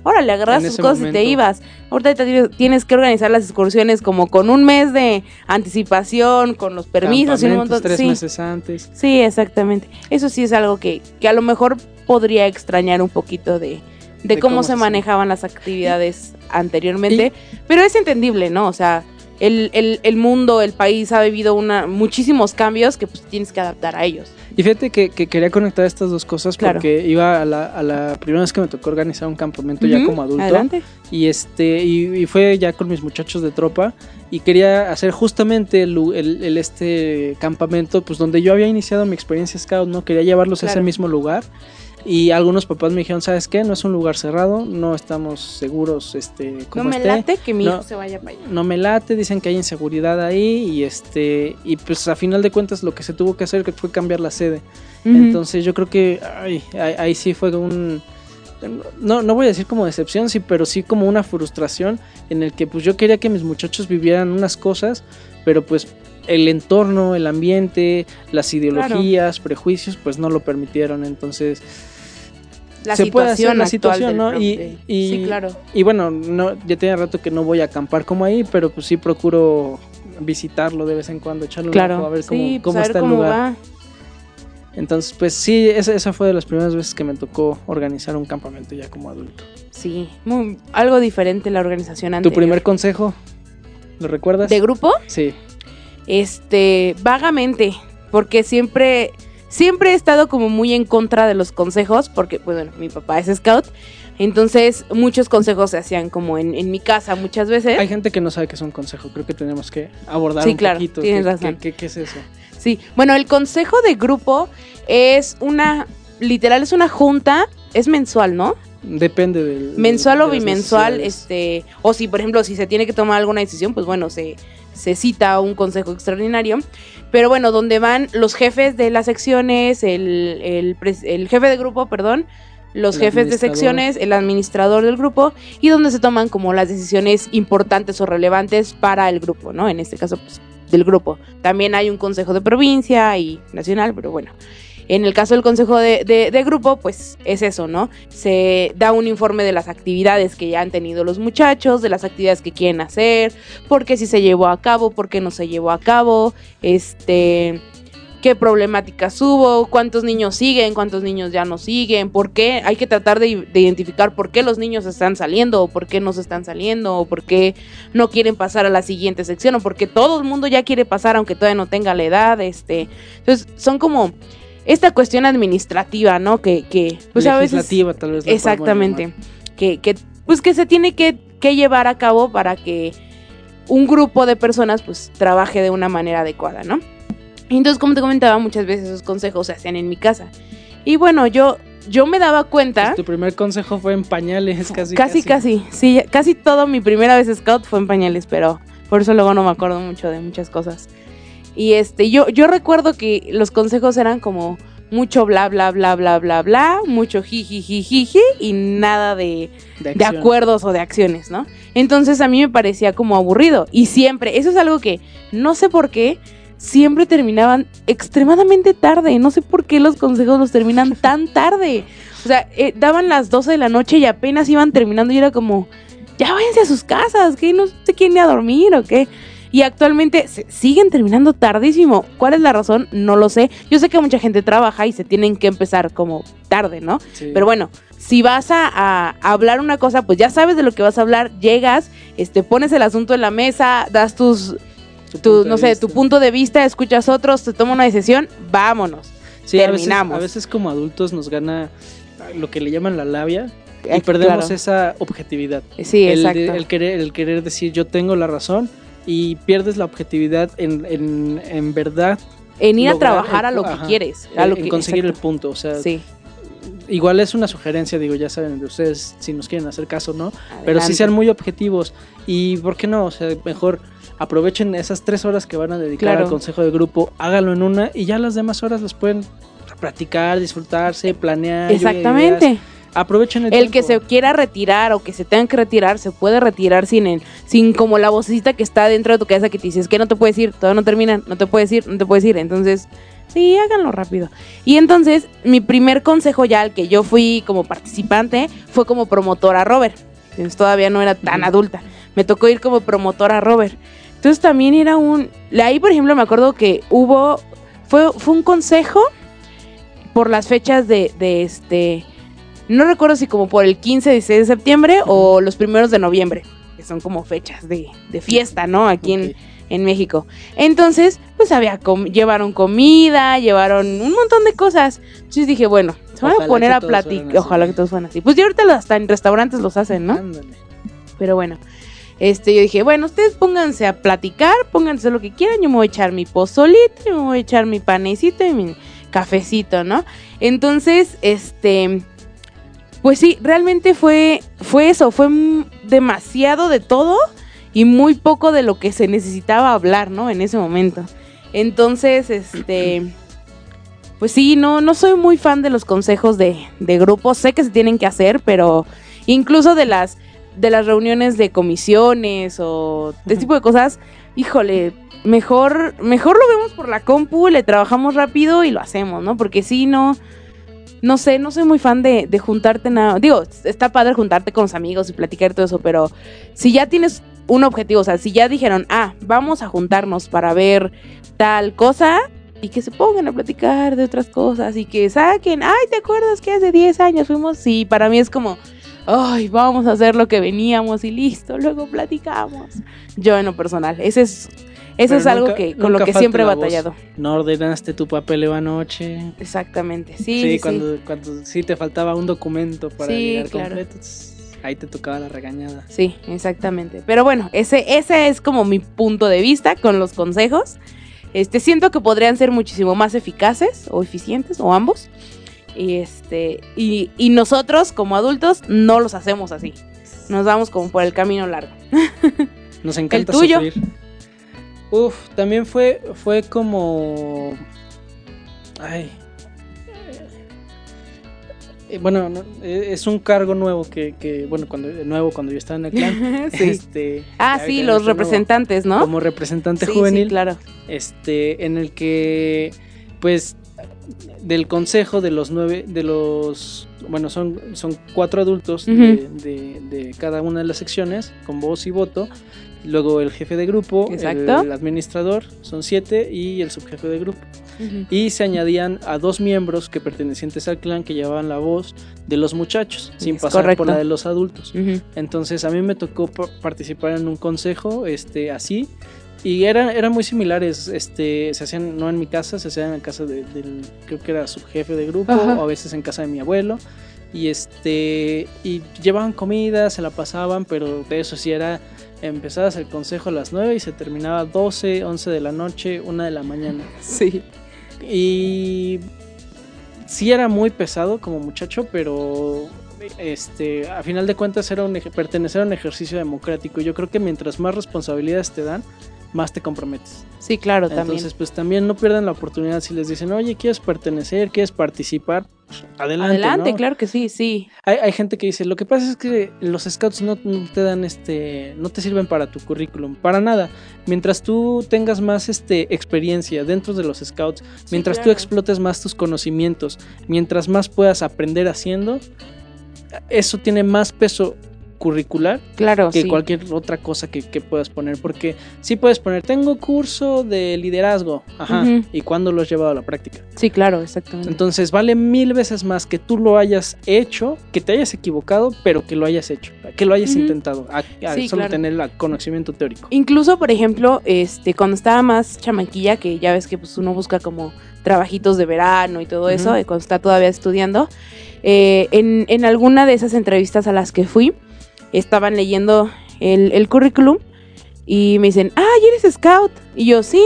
órale, agarras tus cosas y te ibas. Ahorita tienes- que organizar las excursiones como con un mes de anticipación, con los permisos y un montón. tres sí, meses antes. sí, exactamente. Eso sí es algo que, que a lo mejor podría extrañar un poquito de, de, De cómo, cómo se manejaban las actividades anteriormente. Pero es entendible, ¿no? O sea, el, el- el mundo, el país ha vivido una, muchísimos cambios que pues tienes que adaptar a ellos. Y fíjate que, que quería conectar estas dos cosas Claro. porque iba a la, a la primera vez que me tocó organizar un campamento ya como adulto. Adelante. Y este y, y fue ya con mis muchachos de tropa y quería hacer justamente el, el- el este campamento pues donde yo había iniciado mi experiencia scout, ¿no? Quería llevarlos a ese mismo lugar. Y algunos papás me dijeron, ¿sabes qué? No es un lugar cerrado, no estamos seguros este No cómo me esté. late que mi No. hijo se vaya para allá. no me late, dicen que hay inseguridad ahí y este y pues a final de cuentas lo que se tuvo que hacer fue cambiar la sede. Entonces yo creo que ay, ahí, ahí sí fue un no, no voy a decir como decepción, sí, pero sí como una frustración en el que pues yo quería que mis muchachos vivieran unas cosas, pero pues el entorno, el ambiente, las ideologías, prejuicios, pues no lo permitieron. Entonces, la se puede hacer la situación, ¿no? Y- y- sí, claro. y bueno, no, ya tiene rato que no voy a acampar como ahí, pero pues sí procuro visitarlo de vez en cuando, echarle un ojo a ver cómo, sí, pues, cómo ver está el cómo lugar. va. Entonces, pues sí, esa, esa fue de las primeras veces que me tocó organizar un campamento ya como adulto. Sí, muy- algo diferente la organización anterior. ¿Tu primer consejo? ¿Lo recuerdas? ¿De grupo? Sí. Este, vagamente, porque siempre, siempre he estado como muy en contra de los consejos, porque, pues, bueno, mi papá es scout, entonces muchos consejos se hacían como en, en mi casa muchas veces. Hay gente que no sabe que es un consejo. Creo que tenemos que abordar Sí, un claro, poquito. tienes qué- razón. qué- qué- qué es eso? [laughs] Sí, bueno, el consejo de grupo es una, literal, es una junta, es mensual, ¿no? Depende del. mensual de o bimensual, este, o si por ejemplo si se tiene que tomar alguna decisión, pues bueno, se, se cita un consejo extraordinario, pero bueno, donde van los jefes de las secciones, el, el, jefe de grupo, perdón, los El jefes de secciones, el administrador del grupo, y donde se toman como las decisiones importantes o relevantes para el grupo, ¿no? En este caso, pues, del grupo. También hay un consejo de provincia y nacional, pero bueno. En el caso del consejo de, grupo, pues es eso, ¿no? Se da un informe de las actividades que ya han tenido los muchachos, de las actividades que quieren hacer, por qué si se llevó a cabo, por qué no se llevó a cabo, este, qué problemáticas hubo, cuántos niños siguen, cuántos niños ya no siguen, por qué hay que tratar de, de identificar por qué los niños están saliendo o por qué no se están saliendo o por qué no quieren pasar a la siguiente sección o porque todo el mundo ya quiere pasar aunque todavía no tenga la edad, este, entonces son como esta cuestión administrativa, ¿no? Que, que pues a veces tal vez. Exactamente. Que, que, pues que se tiene que, que llevar a cabo para que un grupo de personas pues trabaje de una manera adecuada, ¿no? Entonces, como te comentaba, muchas veces esos consejos se hacían en mi casa. Y bueno, yo, yo me daba cuenta, Pues tu primer consejo fue en pañales, [laughs] casi. casi, casi, sí, casi todo mi primera vez scout fue en pañales, pero por eso luego no me acuerdo mucho de muchas cosas. Y este, yo, yo recuerdo que los consejos eran como mucho bla, bla, bla, bla, bla, bla, mucho jiji, y nada de, de acuerdos o de acciones, ¿no? Entonces a mí me parecía como aburrido. Y siempre, eso es algo que no sé por qué, siempre terminaban extremadamente tarde. No sé por qué los consejos los terminan [laughs] tan tarde. O sea, eh, daban las 12 de la noche y apenas iban terminando y era como, ya váyanse a sus casas, que no se quieren ir a dormir o qué. Y actualmente se siguen terminando tardísimo. ¿Cuál es la razón? No lo sé. Yo sé que mucha gente trabaja y se tienen que empezar como tarde, ¿no? Sí. Pero bueno, si vas a, a hablar una cosa, pues ya sabes de lo que vas a hablar, llegas, este, pones el asunto en la mesa, das tus, Tu tu, punto de no sé, tu punto de vista, escuchas otros, te toma una decisión, vámonos. Sí, a veces- terminamos. A veces, como adultos nos gana lo que le llaman la labia y Eh, perdemos claro. esa objetividad. Sí, el, de- exacto. el querer, el querer decir yo tengo la razón y pierdes la objetividad en, en, en verdad en ir a trabajar a lo que ajá, quieres, a lo en que conseguir el punto. O sea, Sí, igual es una sugerencia, digo, ya saben de ustedes si nos quieren hacer caso, ¿no? Pero sí sean muy objetivos y, ¿por qué no? O sea, mejor aprovechen esas tres horas que van a dedicar Claro. al consejo de grupo, háganlo en una y ya las demás horas las pueden practicar, disfrutarse, planear. Exactamente. ideas. Aprovechen el, El que se quiera retirar o que se tenga que retirar, se puede retirar sin, el- sin como la vocecita que está dentro de tu cabeza que te dice, es que no te puedes ir, todavía no terminan, no te puedes ir, no te puedes ir. Entonces, sí, háganlo rápido. Y entonces, mi primer consejo ya al que yo fui como participante fue como promotora Robert. Entonces, todavía no era tan adulta. Me tocó ir como promotora Robert. Entonces, también era un... Ahí, por ejemplo, me acuerdo que hubo... Fue, fue un consejo por las fechas de, de este... No recuerdo si como por el 15, 16 de septiembre o los primeros de noviembre, que son como fechas de, de fiesta, ¿no? Aquí en, en México. Entonces, pues había com- llevaron comida, llevaron un montón de cosas. Entonces dije, bueno, se van a poner a platicar. Ojalá que todos fueran así. Pues ya ahorita hasta en restaurantes los hacen, ¿no? Ándale. Pero bueno, este, yo dije, bueno, ustedes pónganse a platicar, pónganse lo que quieran, yo me voy a echar mi pozolito, yo me voy a echar mi panecito y mi cafecito, ¿no? Entonces, este, pues sí, realmente fue, fue eso, fue demasiado de todo y muy poco de lo que se necesitaba hablar, ¿no? En ese momento. Entonces, este, pues sí, no, no soy muy fan de los consejos de, de grupos, sé que se tienen que hacer, pero incluso de las de las reuniones de comisiones o de este tipo de cosas, híjole, mejor, mejor lo vemos por la compu, le trabajamos rápido y lo hacemos, ¿no? Porque si no, no sé, no soy muy fan de, de juntarte nada. Digo, está padre juntarte con los amigos y platicar todo eso, pero si ya tienes un objetivo, o sea, si ya dijeron, ah, vamos a juntarnos para ver tal cosa. Y que se pongan a platicar de otras cosas y que saquen, ay, ¿te acuerdas que hace 10 años fuimos? Sí, para mí es como, ay, vamos a hacer lo que veníamos y listo, luego platicamos. Yo en lo personal, ese es, eso Pero es algo nunca- que con lo que siempre he voz. batallado. No ordenaste tu papeleo anoche. Exactamente, sí, Sí, sí, sí. cuando, cuando sí te faltaba un documento para Sí, llegar claro. completo, ahí te tocaba la regañada. Sí, exactamente. Pero bueno, ese, ese es como mi punto de vista con los consejos. Este, siento que podrían ser muchísimo más eficaces o eficientes, o ambos. Y este, y, y nosotros como adultos no los hacemos así. Nos vamos como por el camino largo. Nos [laughs] encanta tuyo? sufrir. Uf, también fue, fue como. Ay. Eh, bueno, no, eh, es un cargo nuevo que, que, bueno, cuando nuevo cuando yo estaba en el clan. [laughs] Sí. este, Ah, sí, los nuevo, representantes, ¿no? Como representante Sí, sí, juvenil. claro. este, en el que, pues, del consejo de los nueve, de los, bueno, son, son cuatro adultos de- de, de cada una de las secciones, con voz y voto, luego el jefe de grupo, el, Exacto. el administrador, son siete, y el subjefe de grupo. Y se añadían a dos miembros que pertenecientes al clan que llevaban la voz de los muchachos, sin Es pasar correcto. por la de los adultos. Entonces a mí me tocó pa- participar en un consejo este, así. Y era, eran muy similares, este, se hacían no en mi casa, se hacían en casa de- del, creo que era su jefe de grupo, Ajá. o a veces en casa de mi abuelo. Y este, y llevaban comida, se la pasaban, pero de eso sí era, empezabas el consejo a las 9 y se terminaba 12, 11 de la noche, 1 de la mañana. [laughs] Sí. Y sí era muy pesado como muchacho, pero este, a final de cuentas era un pertenecer a un ejercicio democrático. Yo creo que mientras más responsabilidades te dan, más te comprometes. Sí, claro, también. Entonces, pues también no pierdan la oportunidad si les dicen, oye, ¿quieres pertenecer? ¿Quieres participar? Pues, adelante. Adelante, ¿no? claro que sí, sí. Hay, hay gente que dice, lo que pasa es que los scouts no, no te dan este, no te sirven para tu currículum, para nada. Mientras tú tengas más este experiencia dentro de los scouts, mientras tú explotes más tus conocimientos, mientras más puedas aprender haciendo, eso tiene más peso curricular Claro, que sí. cualquier otra cosa que, que puedas poner. Porque sí puedes poner, tengo curso de liderazgo. Ajá. ¿Y cuándo lo has llevado a la práctica? Sí, claro, exactamente. Entonces vale mil veces más que tú lo hayas hecho, que te hayas equivocado, pero que lo hayas hecho, que lo hayas intentado, a, a Sí, solo claro. tener el conocimiento teórico. Incluso, por ejemplo, este, cuando estaba más chamaquilla, que ya ves que pues, uno busca como trabajitos de verano y todo eso, y cuando está todavía estudiando, eh, en, en alguna de esas entrevistas a las que fui, estaban leyendo el, el currículum y me dicen, ah, ¿y eres scout? Y yo, sí.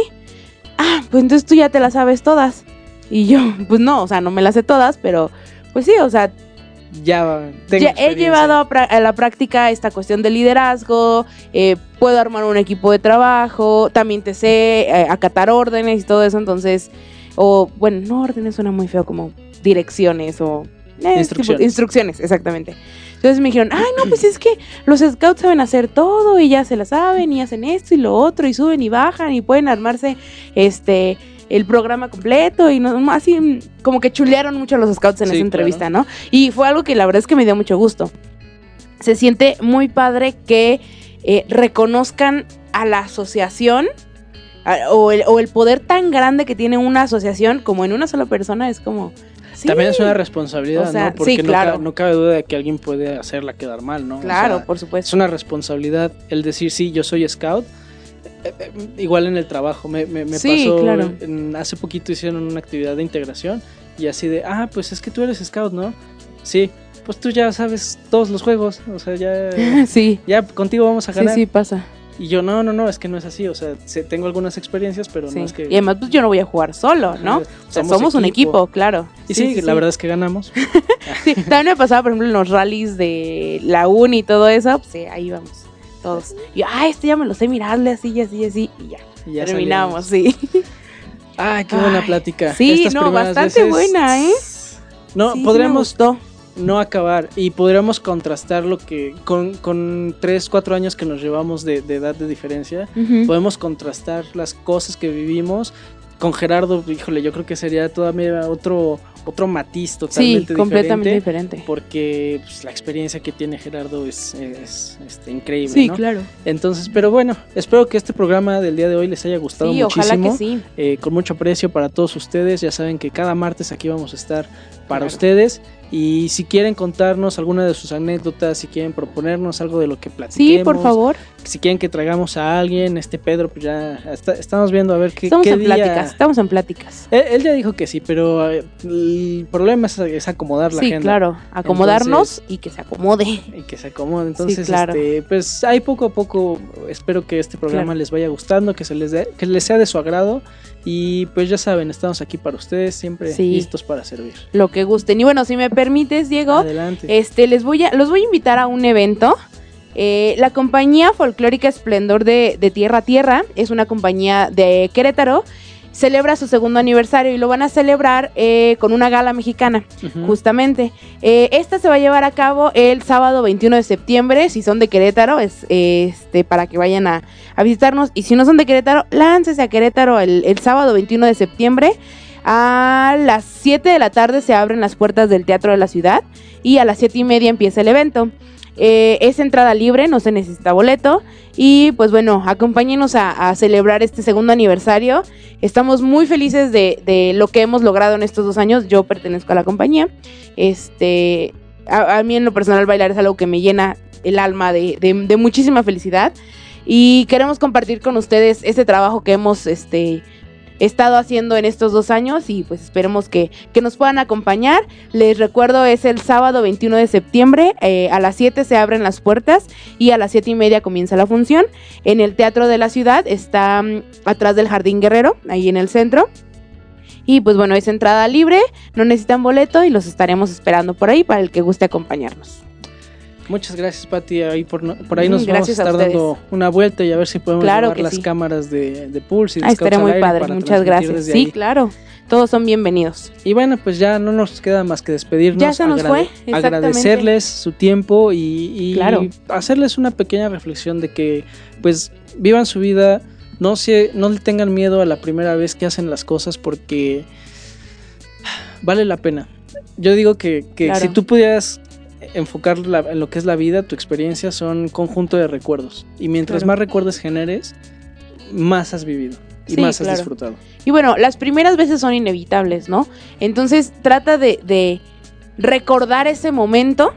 Ah, pues entonces tú ya te las sabes todas. Y yo, [laughs] pues no, o sea, no me las sé todas, pero pues sí, o sea, Ya, tengo ya he llevado a, la práctica esta cuestión de liderazgo, eh, puedo armar un equipo de trabajo, también te sé eh, acatar órdenes y todo eso, entonces, o bueno, no órdenes suena muy feo, como direcciones o... eh, Instrucciones. tipo- instrucciones, exactamente. Entonces me dijeron, ay, no, pues es que los scouts saben hacer todo y ya se la saben y hacen esto y lo otro y suben y bajan y pueden armarse este el programa completo y no, así como que chulearon mucho a los scouts en Sí, esa claro. entrevista, ¿no? Y fue algo que la verdad es que me dio mucho gusto. Se siente muy padre que eh, reconozcan a la asociación o, el, o el poder tan grande que tiene una asociación como en una sola persona es como... sí, También es una responsabilidad, O sea, ¿no? Porque sí, no, claro. ca- no cabe duda de que alguien puede hacerla quedar mal, ¿no? O Claro, sea, por supuesto. es una responsabilidad el decir, sí, yo soy scout. eh, eh, igual en el trabajo, me, me, me Sí, pasó, claro. en- hace poquito hicieron una actividad de integración y así de, ah, pues es que tú eres scout, ¿no? Sí, pues tú ya sabes todos los juegos, o sea, ya, [laughs] Sí, ya contigo vamos a sí, ganar. sí, pasa. Y yo, no, no, no, es que no es así, o sea, tengo algunas experiencias, pero Sí. no es que... Y además, pues yo no voy a jugar solo, ¿no? Ajá, O sea, somos, un equipo, claro. Y sí, la verdad es que ganamos. [laughs] Sí, también me pasaba, por ejemplo, en los rallies de la uni y todo eso, pues sí, ahí vamos, todos. Y yo, ah, este ya me lo sé, mirarle así y así y así, y ya, Y ya terminamos, salimos. sí. Ay, qué buena Ay, plática. sí, Estas no, bastante veces- buena, ¿eh? No, me podríamos gustó. No acabar y podríamos contrastar lo que con, con 3, 4 años que nos llevamos de, de edad de diferencia, podemos contrastar las cosas que vivimos. Con Gerardo, híjole, yo creo que sería todavía otro, otro matiz Sí, totalmente completamente diferente. diferente. Porque pues, la experiencia que tiene Gerardo es, es, este, increíble. Sí, ¿no? claro. Entonces, pero bueno, espero que este programa del día de hoy les haya gustado Sí, ojalá muchísimo. que sí. Eh, con mucho aprecio para todos ustedes. Ya saben que cada martes aquí vamos a estar para Claro. ustedes. Y si quieren contarnos alguna de sus anécdotas, si quieren proponernos algo de lo que Sí, platiquemos, por favor. si quieren que traigamos a alguien, este Pedro, pues ya está- estamos viendo a ver qué, Estamos qué en día- pláticas, estamos en pláticas. Él, él ya dijo que sí, pero eh, el problema es, es acomodar la Sí, agenda. claro. Acomodarnos Entonces- y que se acomode. Y que se acomode. Entonces, claro. este, pues ahí poco a poco espero que este programa Claro. les vaya gustando, que se les dé- que les sea de su agrado. Y pues ya saben, estamos aquí para ustedes, siempre Sí. listos para servir. Lo que gusten. Y bueno, si me permites, Diego, Adelante. Este, les voy a, los voy a invitar a un evento. Eh, la compañía folclórica Esplendor de, de Tierra a Tierra es una compañía de Querétaro. Celebra su segundo aniversario y lo van a celebrar eh, con una gala mexicana, justamente. Eh, esta se va a llevar a cabo el sábado 21 de septiembre. Si son de Querétaro, es este para que vayan a, a visitarnos. Y si no son de Querétaro, láncese a Querétaro el, el sábado 21 de septiembre. A las 7 de la tarde se abren las puertas del Teatro de la Ciudad y a las 7 y media empieza el evento. Eh, es entrada libre, no se necesita boleto. Y pues bueno, acompáñenos a, a celebrar este segundo aniversario. Estamos muy felices de, lo que hemos logrado en estos dos años. Yo pertenezco a la compañía. Este, a, mí en lo personal bailar es algo que me llena el alma de muchísima felicidad. Y queremos compartir con ustedes este trabajo que hemos este, estado haciendo en estos dos años y pues esperemos que, que nos puedan acompañar. Les recuerdo, es el sábado 21 de septiembre, eh, a las 7 se abren las puertas y a las 7 y media comienza la función. En el Teatro de la Ciudad está mm, atrás del Jardín Guerrero, ahí en el centro. Y pues bueno, es entrada libre, no necesitan boleto y los estaremos esperando por ahí para el que guste acompañarnos. Muchas gracias, Pati. Ahí por, por ahí nos Mm, vamos a estar dando una vuelta y a ver si podemos Claro llevar las sí. cámaras de, de Pulse y Ah, estaría muy padre, muchas gracias. Sí, ahí. claro, todos son bienvenidos. Y bueno, pues ya no nos queda más que despedirnos. Ya se nos fue. Agradecerles su tiempo y, y Claro. hacerles una pequeña reflexión de que, pues, vivan su vida. No, se, no le tengan miedo a la primera vez que hacen las cosas porque vale la pena. Yo digo que, que Claro. si tú pudieras enfocar la- en lo que es la vida, tu experiencia son un conjunto de recuerdos. Y mientras Claro. más recuerdos generes, más has vivido y Sí, más has claro. disfrutado. Y bueno, las primeras veces son inevitables, ¿no? Entonces trata de, de recordar ese momento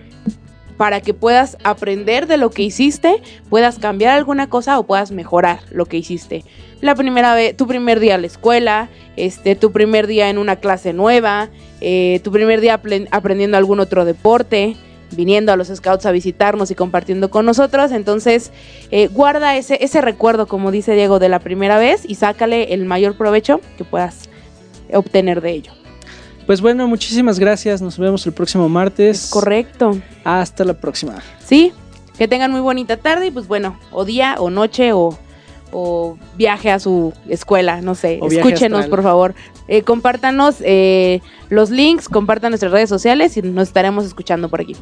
para que puedas aprender de lo que hiciste, puedas cambiar alguna cosa o puedas mejorar lo que hiciste. La primera vez, tu primer día a la escuela, este, tu primer día en una clase nueva, eh, tu primer día apren- aprendiendo algún otro deporte, viniendo a los scouts a visitarnos y compartiendo con nosotros. Entonces, eh, guarda ese, ese recuerdo, como dice Diego, de la primera vez y sácale el mayor provecho que puedas obtener de ello. Pues bueno, muchísimas gracias. Nos vemos el próximo martes. Correcto. Hasta la próxima. Sí, que tengan muy bonita tarde y pues bueno, o día o noche o, o viaje a su escuela, no sé. O Escúchenos, por favor. Eh, compártanos eh, los links, compartan nuestras redes sociales y nos estaremos escuchando por aquí.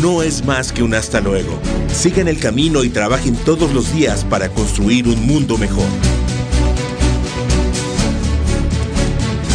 No es más que un hasta luego. Sigan el camino y trabajen todos los días para construir un mundo mejor.